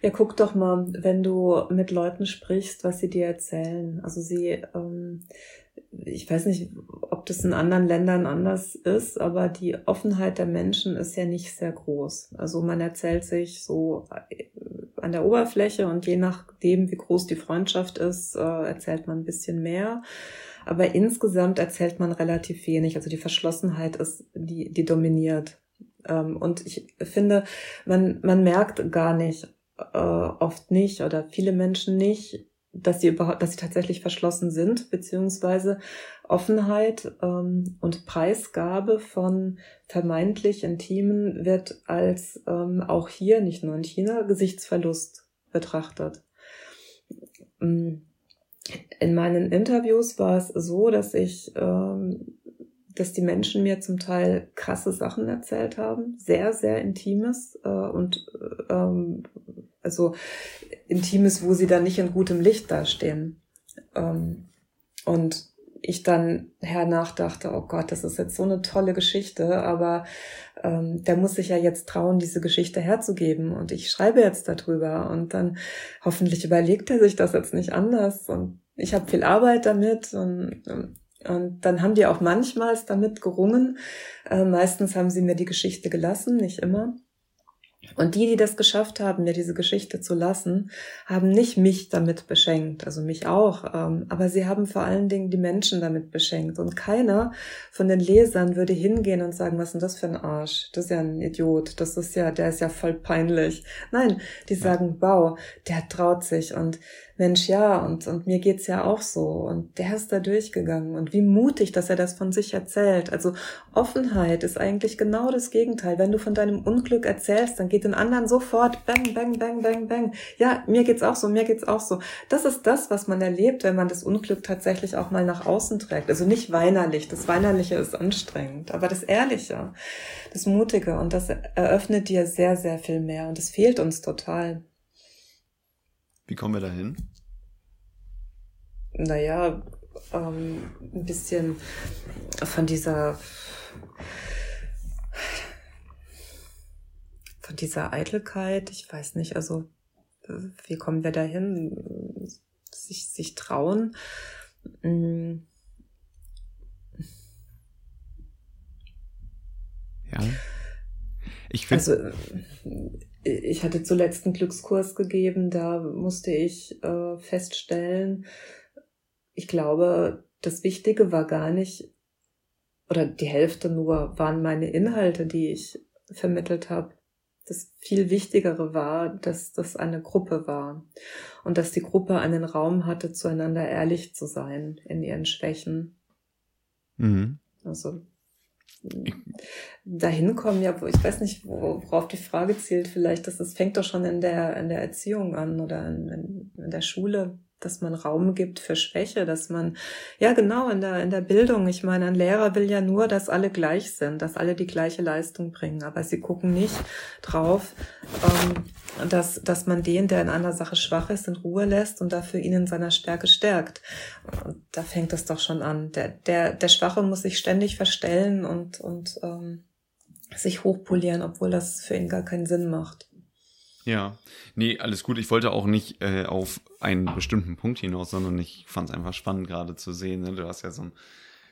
Ja, guck doch mal, wenn du mit Leuten sprichst, was sie dir erzählen. Also sie, ähm, ich weiß nicht, ob das in anderen Ländern anders ist, aber die Offenheit der Menschen ist ja nicht sehr groß. Also man erzählt sich so äh, an der Oberfläche und je nachdem, wie groß die Freundschaft ist, äh, erzählt man ein bisschen mehr. Aber insgesamt erzählt man relativ wenig. Also die Verschlossenheit ist, die, die dominiert. Ähm, und ich finde, man, man merkt gar nicht, äh, oft nicht oder viele Menschen nicht, dass sie überhaupt, dass sie tatsächlich verschlossen sind, beziehungsweise Offenheit ähm, und Preisgabe von vermeintlich Intimen wird als ähm, auch hier, nicht nur in China, Gesichtsverlust betrachtet. Mm in meinen Interviews war es so, dass ich, ähm, dass die Menschen mir zum Teil krasse Sachen erzählt haben, sehr, sehr intimes äh, und ähm, also intimes, wo sie dann nicht in gutem Licht dastehen. Ähm, und ich dann hernach dachte, oh Gott, das ist jetzt so eine tolle Geschichte, aber ähm, der muss sich ja jetzt trauen, diese Geschichte herzugeben und ich schreibe jetzt darüber und dann hoffentlich überlegt er sich das jetzt nicht anders und ich habe viel Arbeit damit und, und dann haben die auch manchmal damit gerungen. Äh, meistens haben sie mir die Geschichte gelassen, nicht immer. Und die, die das geschafft haben, mir diese Geschichte zu lassen, haben nicht mich damit beschenkt, also mich auch, ähm, aber sie haben vor allen Dingen die Menschen damit beschenkt. Und keiner von den Lesern würde hingehen und sagen, was ist denn das für ein Arsch? Das ist ja ein Idiot, das ist ja, der ist ja voll peinlich. Nein, die sagen, wow, der traut sich und Mensch, ja, und, und mir geht's ja auch so. Und der ist da durchgegangen. Und wie mutig, dass er das von sich erzählt. Also Offenheit ist eigentlich genau das Gegenteil. Wenn du von deinem Unglück erzählst, dann geht den anderen sofort bang, bang, bang, bang, bang. Ja, mir geht's auch so, mir geht's auch so. Das ist das, was man erlebt, wenn man das Unglück tatsächlich auch mal nach außen trägt. Also nicht weinerlich. Das Weinerliche ist anstrengend. Aber das Ehrliche, das Mutige. Und das eröffnet dir sehr, sehr viel mehr. Und es fehlt uns total. Wie kommen wir dahin? Naja, ähm, ein bisschen von dieser von dieser Eitelkeit, ich weiß nicht, also wie kommen wir dahin? Sich, sich trauen. Mm. Ja. Ich finde. Also, ich hatte zuletzt einen Glückskurs gegeben, da musste ich äh, feststellen, ich glaube, das Wichtige war gar nicht, oder die Hälfte nur waren meine Inhalte, die ich vermittelt habe. Das viel Wichtigere war, dass das eine Gruppe war und dass die Gruppe einen Raum hatte, zueinander ehrlich zu sein in ihren Schwächen. Mhm. Also dahin kommen, ja, ich weiß nicht, worauf die Frage zielt, vielleicht, dass das fängt doch schon in der, in der Erziehung an oder in, in der Schule dass man Raum gibt für Schwäche, dass man, ja genau, in der, in der Bildung, ich meine, ein Lehrer will ja nur, dass alle gleich sind, dass alle die gleiche Leistung bringen, aber sie gucken nicht drauf, ähm, dass, dass man den, der in einer Sache schwach ist, in Ruhe lässt und dafür ihn in seiner Stärke stärkt. Und da fängt es doch schon an. Der, der, der Schwache muss sich ständig verstellen und, und ähm, sich hochpolieren, obwohl das für ihn gar keinen Sinn macht. Ja, nee, alles gut. Ich wollte auch nicht äh, auf einen bestimmten Punkt hinaus, sondern ich fand es einfach spannend gerade zu sehen. Ne? Du hast ja so, ein,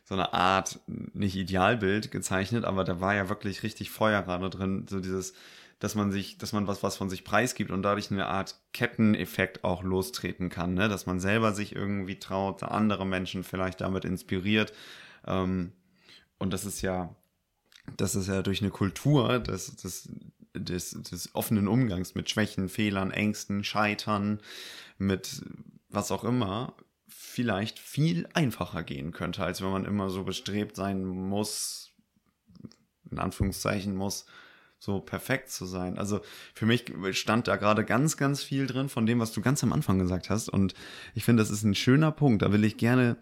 so eine Art, nicht Idealbild gezeichnet, aber da war ja wirklich richtig Feuer gerade drin. So dieses, dass man sich, dass man was, was von sich preisgibt und dadurch eine Art Ketteneffekt auch lostreten kann, ne? dass man selber sich irgendwie traut, andere Menschen vielleicht damit inspiriert. Ähm, und das ist ja, das ist ja durch eine Kultur des, des, des, des offenen Umgangs mit Schwächen, Fehlern, Ängsten, Scheitern, mit was auch immer, vielleicht viel einfacher gehen könnte, als wenn man immer so bestrebt sein muss, in Anführungszeichen muss, so perfekt zu sein. Also für mich stand da gerade ganz, ganz viel drin von dem, was du ganz am Anfang gesagt hast. Und ich finde, das ist ein schöner Punkt. Da will ich gerne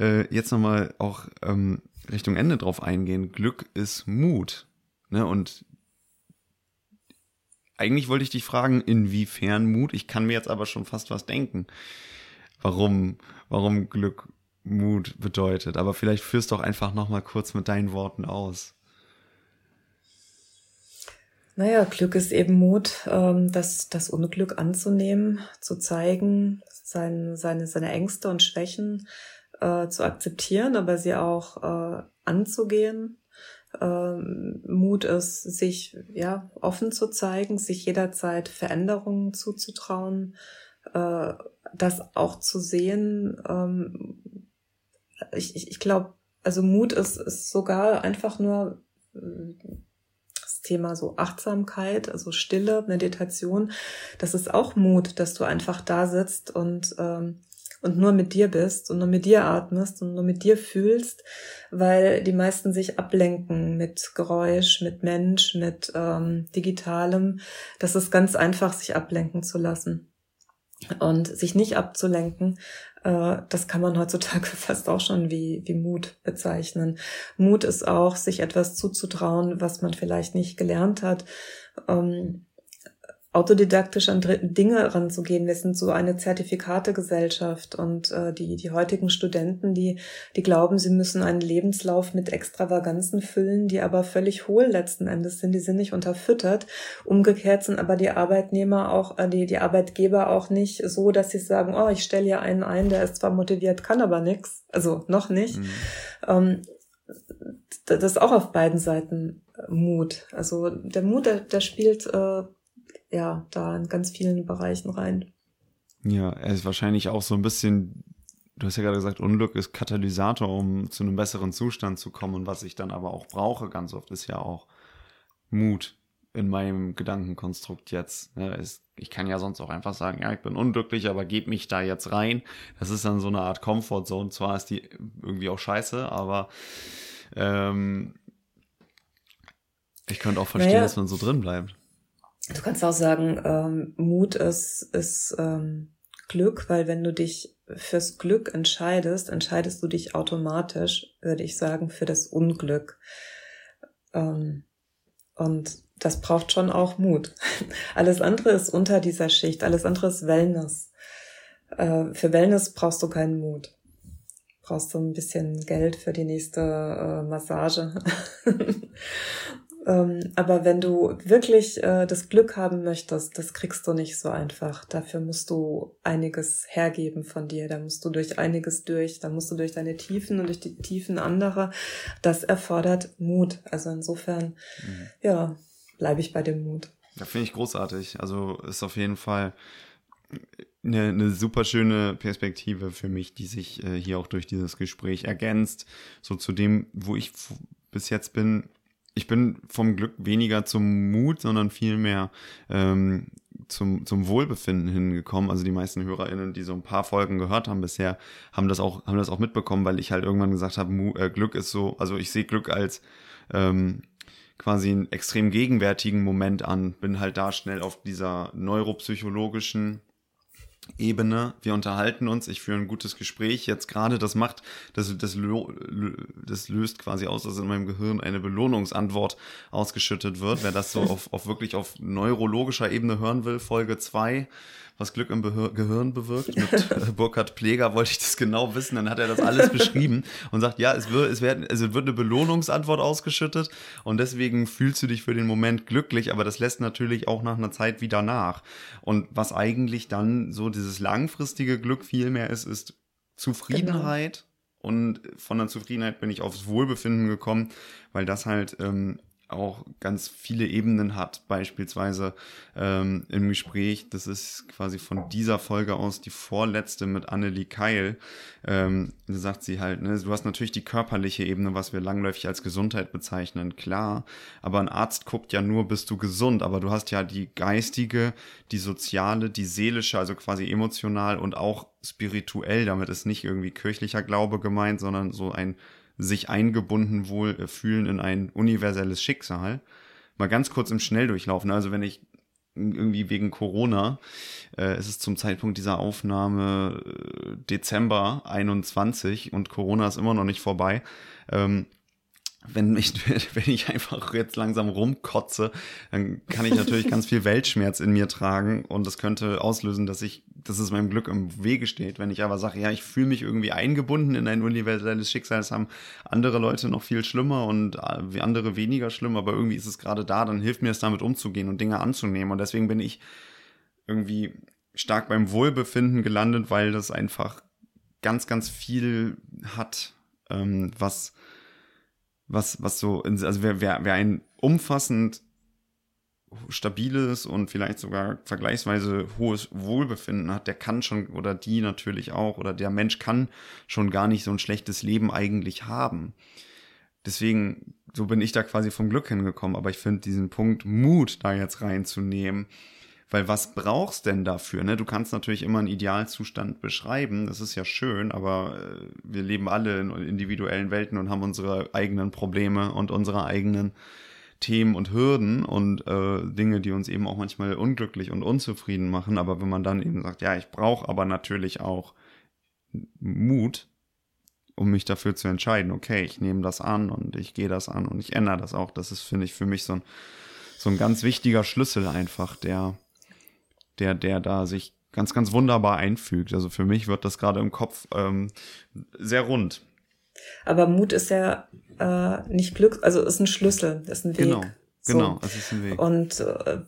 äh, jetzt nochmal auch ähm, Richtung Ende drauf eingehen. Glück ist Mut. Ne? Und eigentlich wollte ich dich fragen, inwiefern Mut? Ich kann mir jetzt aber schon fast was denken, warum, warum Glück Mut bedeutet. Aber vielleicht führst doch einfach nochmal kurz mit deinen Worten aus. Naja, Glück ist eben Mut, ähm, das, das Unglück anzunehmen, zu zeigen, sein, seine, seine Ängste und Schwächen äh, zu akzeptieren, aber sie auch äh, anzugehen. Ähm, Mut ist, sich ja offen zu zeigen, sich jederzeit Veränderungen zuzutrauen, äh, das auch zu sehen. Ähm, ich ich, ich glaube, also Mut ist, ist sogar einfach nur äh, Thema so Achtsamkeit, also Stille, Meditation, das ist auch Mut, dass du einfach da sitzt und ähm, und nur mit dir bist und nur mit dir atmest und nur mit dir fühlst, weil die meisten sich ablenken mit Geräusch, mit Mensch, mit ähm, Digitalem. Das ist ganz einfach, sich ablenken zu lassen. Und sich nicht abzulenken, äh, das kann man heutzutage fast auch schon wie, wie Mut bezeichnen. Mut ist auch, sich etwas zuzutrauen, was man vielleicht nicht gelernt hat. Ähm, autodidaktisch an Dinge ranzugehen. Wir sind so eine Zertifikategesellschaft und äh, die, die heutigen Studenten, die, die glauben, sie müssen einen Lebenslauf mit Extravaganzen füllen, die aber völlig hohl letzten Endes sind, die sind nicht unterfüttert. Umgekehrt sind aber die Arbeitnehmer auch, äh, die, die Arbeitgeber auch nicht so, dass sie sagen, oh, ich stelle hier einen ein, der ist zwar motiviert, kann aber nichts, also noch nicht. Mhm. Ähm, das ist auch auf beiden Seiten Mut. Also der Mut, der, der spielt äh, ja, da in ganz vielen Bereichen rein. Ja, er ist wahrscheinlich auch so ein bisschen, du hast ja gerade gesagt, Unglück ist Katalysator, um zu einem besseren Zustand zu kommen. Und was ich dann aber auch brauche, ganz oft, ist ja auch Mut in meinem Gedankenkonstrukt jetzt. Ich kann ja sonst auch einfach sagen, ja, ich bin unglücklich, aber geb mich da jetzt rein. Das ist dann so eine Art Comfortzone. Zwar ist die irgendwie auch scheiße, aber ähm, ich könnte auch verstehen, naja. dass man so drin bleibt. Du kannst auch sagen, ähm, Mut ist, ist ähm, Glück, weil wenn du dich fürs Glück entscheidest, entscheidest du dich automatisch, würde ich sagen, für das Unglück. Ähm, und das braucht schon auch Mut. Alles andere ist unter dieser Schicht, alles andere ist Wellness. Äh, für Wellness brauchst du keinen Mut. Brauchst du ein bisschen Geld für die nächste äh, Massage. Ähm, aber wenn du wirklich äh, das Glück haben möchtest, das kriegst du nicht so einfach. Dafür musst du einiges hergeben von dir. Da musst du durch einiges durch. Da musst du durch deine Tiefen und durch die Tiefen anderer. Das erfordert Mut. Also insofern, mhm. ja, bleibe ich bei dem Mut. Ja, finde ich großartig. Also ist auf jeden Fall eine, eine super schöne Perspektive für mich, die sich äh, hier auch durch dieses Gespräch ergänzt. So zu dem, wo ich bis jetzt bin, ich bin vom Glück weniger zum Mut, sondern vielmehr ähm, zum, zum Wohlbefinden hingekommen. Also die meisten HörerInnen, die so ein paar Folgen gehört haben bisher, haben das auch, haben das auch mitbekommen, weil ich halt irgendwann gesagt habe, äh, Glück ist so, also ich sehe Glück als ähm, quasi einen extrem gegenwärtigen Moment an, bin halt da schnell auf dieser neuropsychologischen Ebene. Wir unterhalten uns, ich führe ein gutes Gespräch. Jetzt gerade, das macht, das, das, das löst quasi aus, dass in meinem Gehirn eine Belohnungsantwort ausgeschüttet wird. Wer das so auf, auf wirklich auf neurologischer Ebene hören will, Folge zwei was Glück im Behir Gehirn bewirkt. Mit äh, Burkhard Pleger wollte ich das genau wissen. Dann hat er das alles beschrieben und sagt, ja, es wird, es wird, also wird eine Belohnungsantwort ausgeschüttet und deswegen fühlst du dich für den Moment glücklich, aber das lässt natürlich auch nach einer Zeit wieder nach. Und was eigentlich dann so dieses langfristige Glück viel mehr ist, ist Zufriedenheit. Genau. Und von der Zufriedenheit bin ich aufs Wohlbefinden gekommen, weil das halt ähm, auch ganz viele Ebenen hat. Beispielsweise ähm, im Gespräch, das ist quasi von dieser Folge aus die vorletzte mit Annelie Keil. Ähm, da sagt sie halt, ne, du hast natürlich die körperliche Ebene, was wir langläufig als Gesundheit bezeichnen, klar. Aber ein Arzt guckt ja nur, bist du gesund. Aber du hast ja die geistige, die soziale, die seelische, also quasi emotional und auch spirituell. Damit ist nicht irgendwie kirchlicher Glaube gemeint, sondern so ein sich eingebunden wohl äh, fühlen in ein universelles Schicksal. Mal ganz kurz im Schnelldurchlaufen. Also wenn ich irgendwie wegen Corona, äh, es ist zum Zeitpunkt dieser Aufnahme äh, Dezember 21 und Corona ist immer noch nicht vorbei. Ähm, wenn ich, wenn ich einfach jetzt langsam rumkotze, dann kann ich natürlich ganz viel Weltschmerz in mir tragen und das könnte auslösen, dass ich, dass es meinem Glück im Wege steht. Wenn ich aber sage, ja, ich fühle mich irgendwie eingebunden in ein universelles Schicksal, das haben andere Leute noch viel schlimmer und äh, andere weniger schlimm, aber irgendwie ist es gerade da, dann hilft mir es damit umzugehen und Dinge anzunehmen und deswegen bin ich irgendwie stark beim Wohlbefinden gelandet, weil das einfach ganz, ganz viel hat, ähm, was was, was so, also wer, wer, wer ein umfassend stabiles und vielleicht sogar vergleichsweise hohes Wohlbefinden hat, der kann schon, oder die natürlich auch, oder der Mensch kann schon gar nicht so ein schlechtes Leben eigentlich haben. Deswegen, so bin ich da quasi vom Glück hingekommen, aber ich finde diesen Punkt Mut da jetzt reinzunehmen, weil was brauchst denn dafür? Ne? Du kannst natürlich immer einen Idealzustand beschreiben, das ist ja schön, aber äh, wir leben alle in individuellen Welten und haben unsere eigenen Probleme und unsere eigenen Themen und Hürden und äh, Dinge, die uns eben auch manchmal unglücklich und unzufrieden machen. Aber wenn man dann eben sagt, ja, ich brauche aber natürlich auch Mut, um mich dafür zu entscheiden, okay, ich nehme das an und ich gehe das an und ich ändere das auch. Das ist, finde ich, für mich so ein, so ein ganz wichtiger Schlüssel einfach, der, der, der da sich ganz, ganz wunderbar einfügt. Also für mich wird das gerade im Kopf ähm, sehr rund. Aber Mut ist ja äh, nicht Glück, also ist ein Schlüssel, ist ein Weg. Genau. So. Genau, es ist ein Weg. Und äh,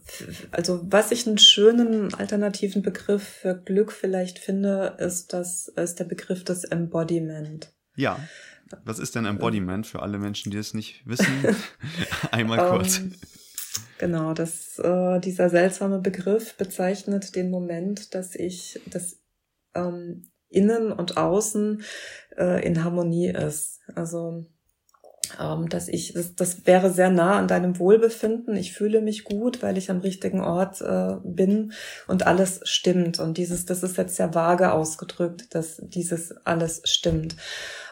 also was ich einen schönen alternativen Begriff für Glück vielleicht finde, ist das ist der Begriff des Embodiment. Ja. Was ist denn Embodiment für alle Menschen, die es nicht wissen? Einmal kurz. Um, ähm, Genau, das, äh, dieser seltsame Begriff bezeichnet den Moment, dass ich, dass ähm, Innen und Außen äh, in Harmonie ist. Also ähm, dass ich, das, das wäre sehr nah an deinem Wohlbefinden. Ich fühle mich gut, weil ich am richtigen Ort äh, bin und alles stimmt. Und dieses, das ist jetzt sehr vage ausgedrückt, dass dieses alles stimmt.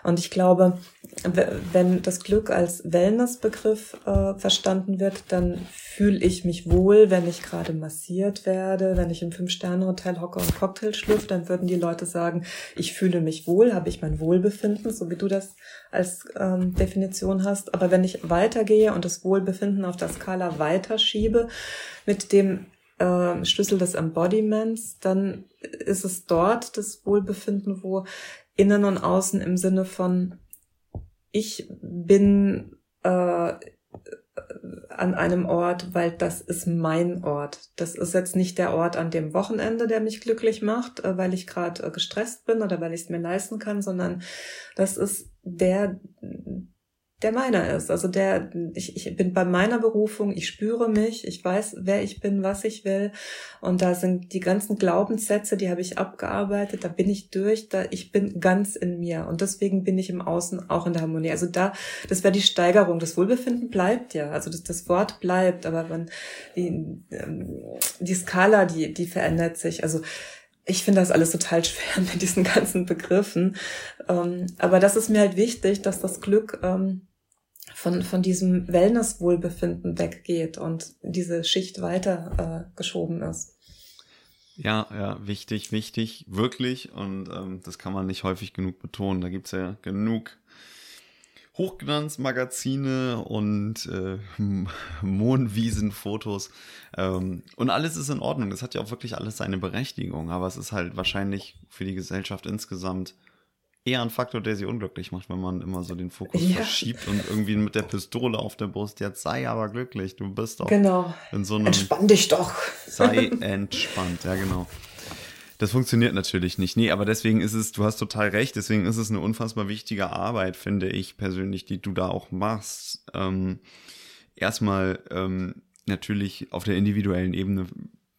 Und ich glaube, wenn das Glück als Wellnessbegriff äh, verstanden wird, dann fühle ich mich wohl, wenn ich gerade massiert werde, wenn ich im Fünf-Sterne-Hotel hocke und Cocktail schlüpfe, dann würden die Leute sagen, ich fühle mich wohl, habe ich mein Wohlbefinden, so wie du das als ähm, Definition hast. Aber wenn ich weitergehe und das Wohlbefinden auf der Skala weiterschiebe mit dem äh, Schlüssel des Embodiments, dann ist es dort das Wohlbefinden, wo innen und außen im Sinne von ich bin äh, an einem Ort, weil das ist mein Ort. Das ist jetzt nicht der Ort an dem Wochenende, der mich glücklich macht, äh, weil ich gerade äh, gestresst bin oder weil ich es mir leisten kann, sondern das ist der, der meiner ist. Also der, ich, ich bin bei meiner Berufung, ich spüre mich, ich weiß, wer ich bin, was ich will. Und da sind die ganzen Glaubenssätze, die habe ich abgearbeitet, da bin ich durch, da ich bin ganz in mir. Und deswegen bin ich im Außen auch in der Harmonie. Also da, das wäre die Steigerung. Das Wohlbefinden bleibt ja. Also das, das Wort bleibt, aber wenn die, ähm, die Skala, die, die verändert sich. Also ich finde das alles total schwer mit diesen ganzen Begriffen. Ähm, aber das ist mir halt wichtig, dass das Glück ähm, von, von diesem Wellness-Wohlbefinden weggeht und diese Schicht weiter äh, geschoben ist. Ja, ja, wichtig, wichtig, wirklich. Und ähm, das kann man nicht häufig genug betonen. Da gibt's ja genug Hochglanzmagazine und äh, Mondwiesenfotos. Ähm, und alles ist in Ordnung. Das hat ja auch wirklich alles seine Berechtigung. Aber es ist halt wahrscheinlich für die Gesellschaft insgesamt eher ein Faktor, der sie unglücklich macht, wenn man immer so den Fokus ja. verschiebt und irgendwie mit der Pistole auf der Brust, jetzt sei aber glücklich, du bist doch genau. in so einem... Entspann dich doch. Sei entspannt, ja genau. Das funktioniert natürlich nicht. Nee, aber deswegen ist es, du hast total recht, deswegen ist es eine unfassbar wichtige Arbeit, finde ich persönlich, die du da auch machst. Ähm, erstmal ähm, natürlich auf der individuellen Ebene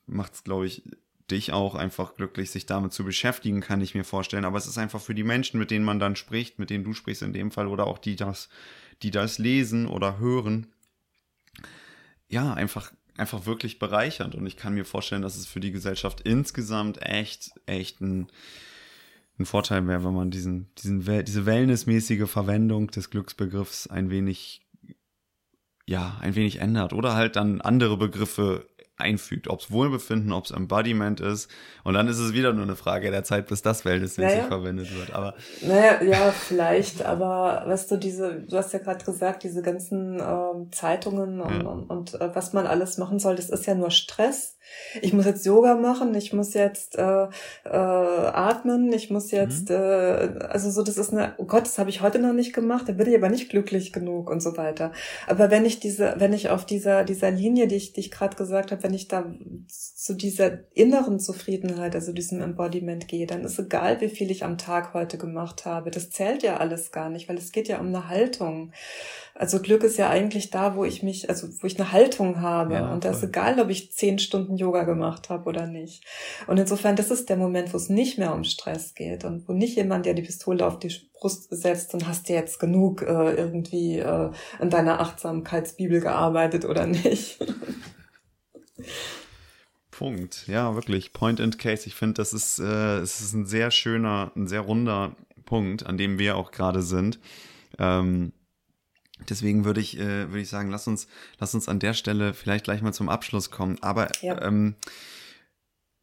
macht es, glaube ich, dich auch einfach glücklich, sich damit zu beschäftigen, kann ich mir vorstellen. Aber es ist einfach für die Menschen, mit denen man dann spricht, mit denen du sprichst in dem Fall, oder auch die das, die das lesen oder hören, ja, einfach einfach wirklich bereichernd. Und ich kann mir vorstellen, dass es für die Gesellschaft insgesamt echt, echt ein, ein Vorteil wäre, wenn man diesen, diesen, diese wellnessmäßige Verwendung des Glücksbegriffs ein wenig, ja, ein wenig ändert oder halt dann andere Begriffe einfügt, ob es Wohlbefinden, ob es Embodiment ist. Und dann ist es wieder nur eine Frage der Zeit, bis das wellnessmäßig naja. verwendet wird. Aber naja, ja, vielleicht, aber weißt du, diese, du hast ja gerade gesagt, diese ganzen äh, Zeitungen und, ja. und, und äh, was man alles machen soll, das ist ja nur Stress ich muss jetzt Yoga machen, ich muss jetzt äh, äh, atmen, ich muss jetzt, mhm. äh, also so, das ist eine, oh Gott, das habe ich heute noch nicht gemacht, da bin ich aber nicht glücklich genug und so weiter. Aber wenn ich diese, wenn ich auf dieser, dieser Linie, die ich, die ich gerade gesagt habe, wenn ich da zu dieser inneren Zufriedenheit, also diesem Embodiment gehe, dann ist egal, wie viel ich am Tag heute gemacht habe. Das zählt ja alles gar nicht, weil es geht ja um eine Haltung. Also Glück ist ja eigentlich da, wo ich mich, also wo ich eine Haltung habe. Ja, und das ist egal, ob ich zehn Stunden Yoga gemacht habe oder nicht. Und insofern, das ist der Moment, wo es nicht mehr um Stress geht und wo nicht jemand, der die Pistole auf die Brust setzt und hast du jetzt genug äh, irgendwie äh, an deiner Achtsamkeitsbibel gearbeitet oder nicht. Punkt. Ja, wirklich. Point and Case. Ich finde, das ist, äh, es ist ein sehr schöner, ein sehr runder Punkt, an dem wir auch gerade sind. Ähm, Deswegen würde ich, äh, würde ich sagen, lass uns, lass uns an der Stelle vielleicht gleich mal zum Abschluss kommen. Aber ja. ähm,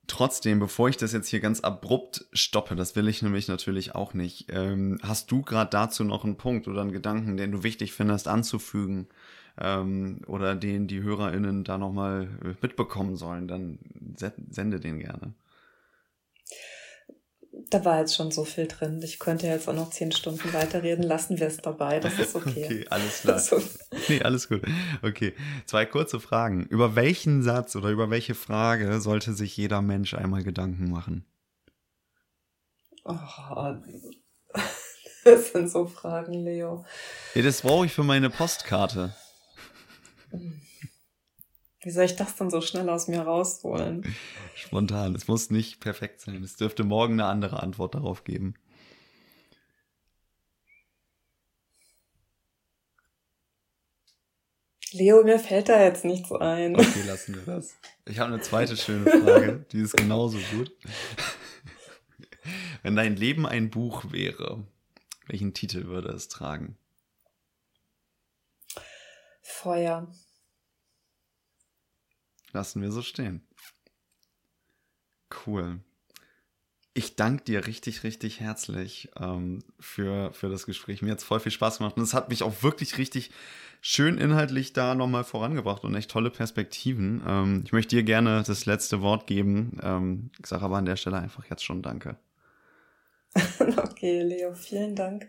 trotzdem, bevor ich das jetzt hier ganz abrupt stoppe, das will ich nämlich natürlich auch nicht, ähm, hast du gerade dazu noch einen Punkt oder einen Gedanken, den du wichtig findest anzufügen ähm, oder den die HörerInnen da nochmal mitbekommen sollen, dann sende den gerne da war jetzt schon so viel drin. Ich könnte jetzt auch noch zehn Stunden weiterreden. Lassen wir es dabei. Das ist okay. Okay, alles klar. Also. Nee, alles gut. Okay. Zwei kurze Fragen. Über welchen Satz oder über welche Frage sollte sich jeder Mensch einmal Gedanken machen? Oh, das sind so Fragen, Leo. Ja, das brauche ich für meine Postkarte. Wie soll ich das dann so schnell aus mir rausholen? Spontan. Es muss nicht perfekt sein. Es dürfte morgen eine andere Antwort darauf geben. Leo, mir fällt da jetzt nichts ein. Okay, lassen wir das. Ich habe eine zweite schöne Frage, die ist genauso gut. Wenn dein Leben ein Buch wäre, welchen Titel würde es tragen? Feuer. Lassen wir so stehen. Cool. Ich danke dir richtig, richtig herzlich ähm, für, für das Gespräch. Mir hat es voll viel Spaß gemacht und es hat mich auch wirklich richtig schön inhaltlich da nochmal vorangebracht und echt tolle Perspektiven. Ähm, ich möchte dir gerne das letzte Wort geben. Ähm, ich sage aber an der Stelle einfach jetzt schon Danke. okay, Leo, vielen Dank.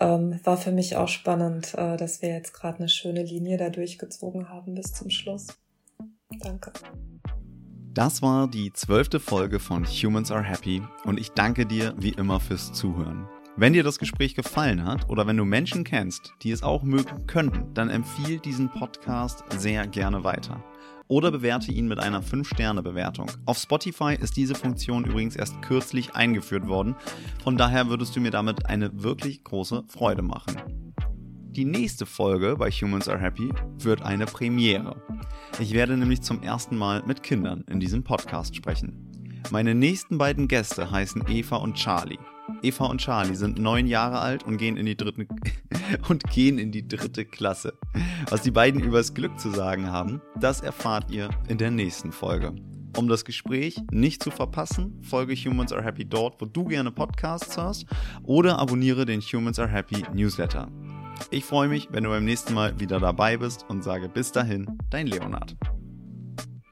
Ähm, war für mich auch spannend, äh, dass wir jetzt gerade eine schöne Linie da durchgezogen haben bis zum Schluss. Danke. Das war die zwölfte Folge von Humans Are Happy und ich danke dir wie immer fürs Zuhören. Wenn dir das Gespräch gefallen hat oder wenn du Menschen kennst, die es auch mögen könnten, dann empfiehl diesen Podcast sehr gerne weiter. Oder bewerte ihn mit einer 5-Sterne-Bewertung. Auf Spotify ist diese Funktion übrigens erst kürzlich eingeführt worden, von daher würdest du mir damit eine wirklich große Freude machen. Die nächste Folge bei Humans Are Happy wird eine Premiere. Ich werde nämlich zum ersten Mal mit Kindern in diesem Podcast sprechen. Meine nächsten beiden Gäste heißen Eva und Charlie. Eva und Charlie sind neun Jahre alt und gehen in die dritte und gehen in die dritte Klasse. Was die beiden übers Glück zu sagen haben, das erfahrt ihr in der nächsten Folge. Um das Gespräch nicht zu verpassen, folge Humans Are Happy dort, wo du gerne Podcasts hörst, oder abonniere den Humans Are Happy Newsletter. Ich freue mich, wenn du beim nächsten Mal wieder dabei bist und sage bis dahin, dein Leonard.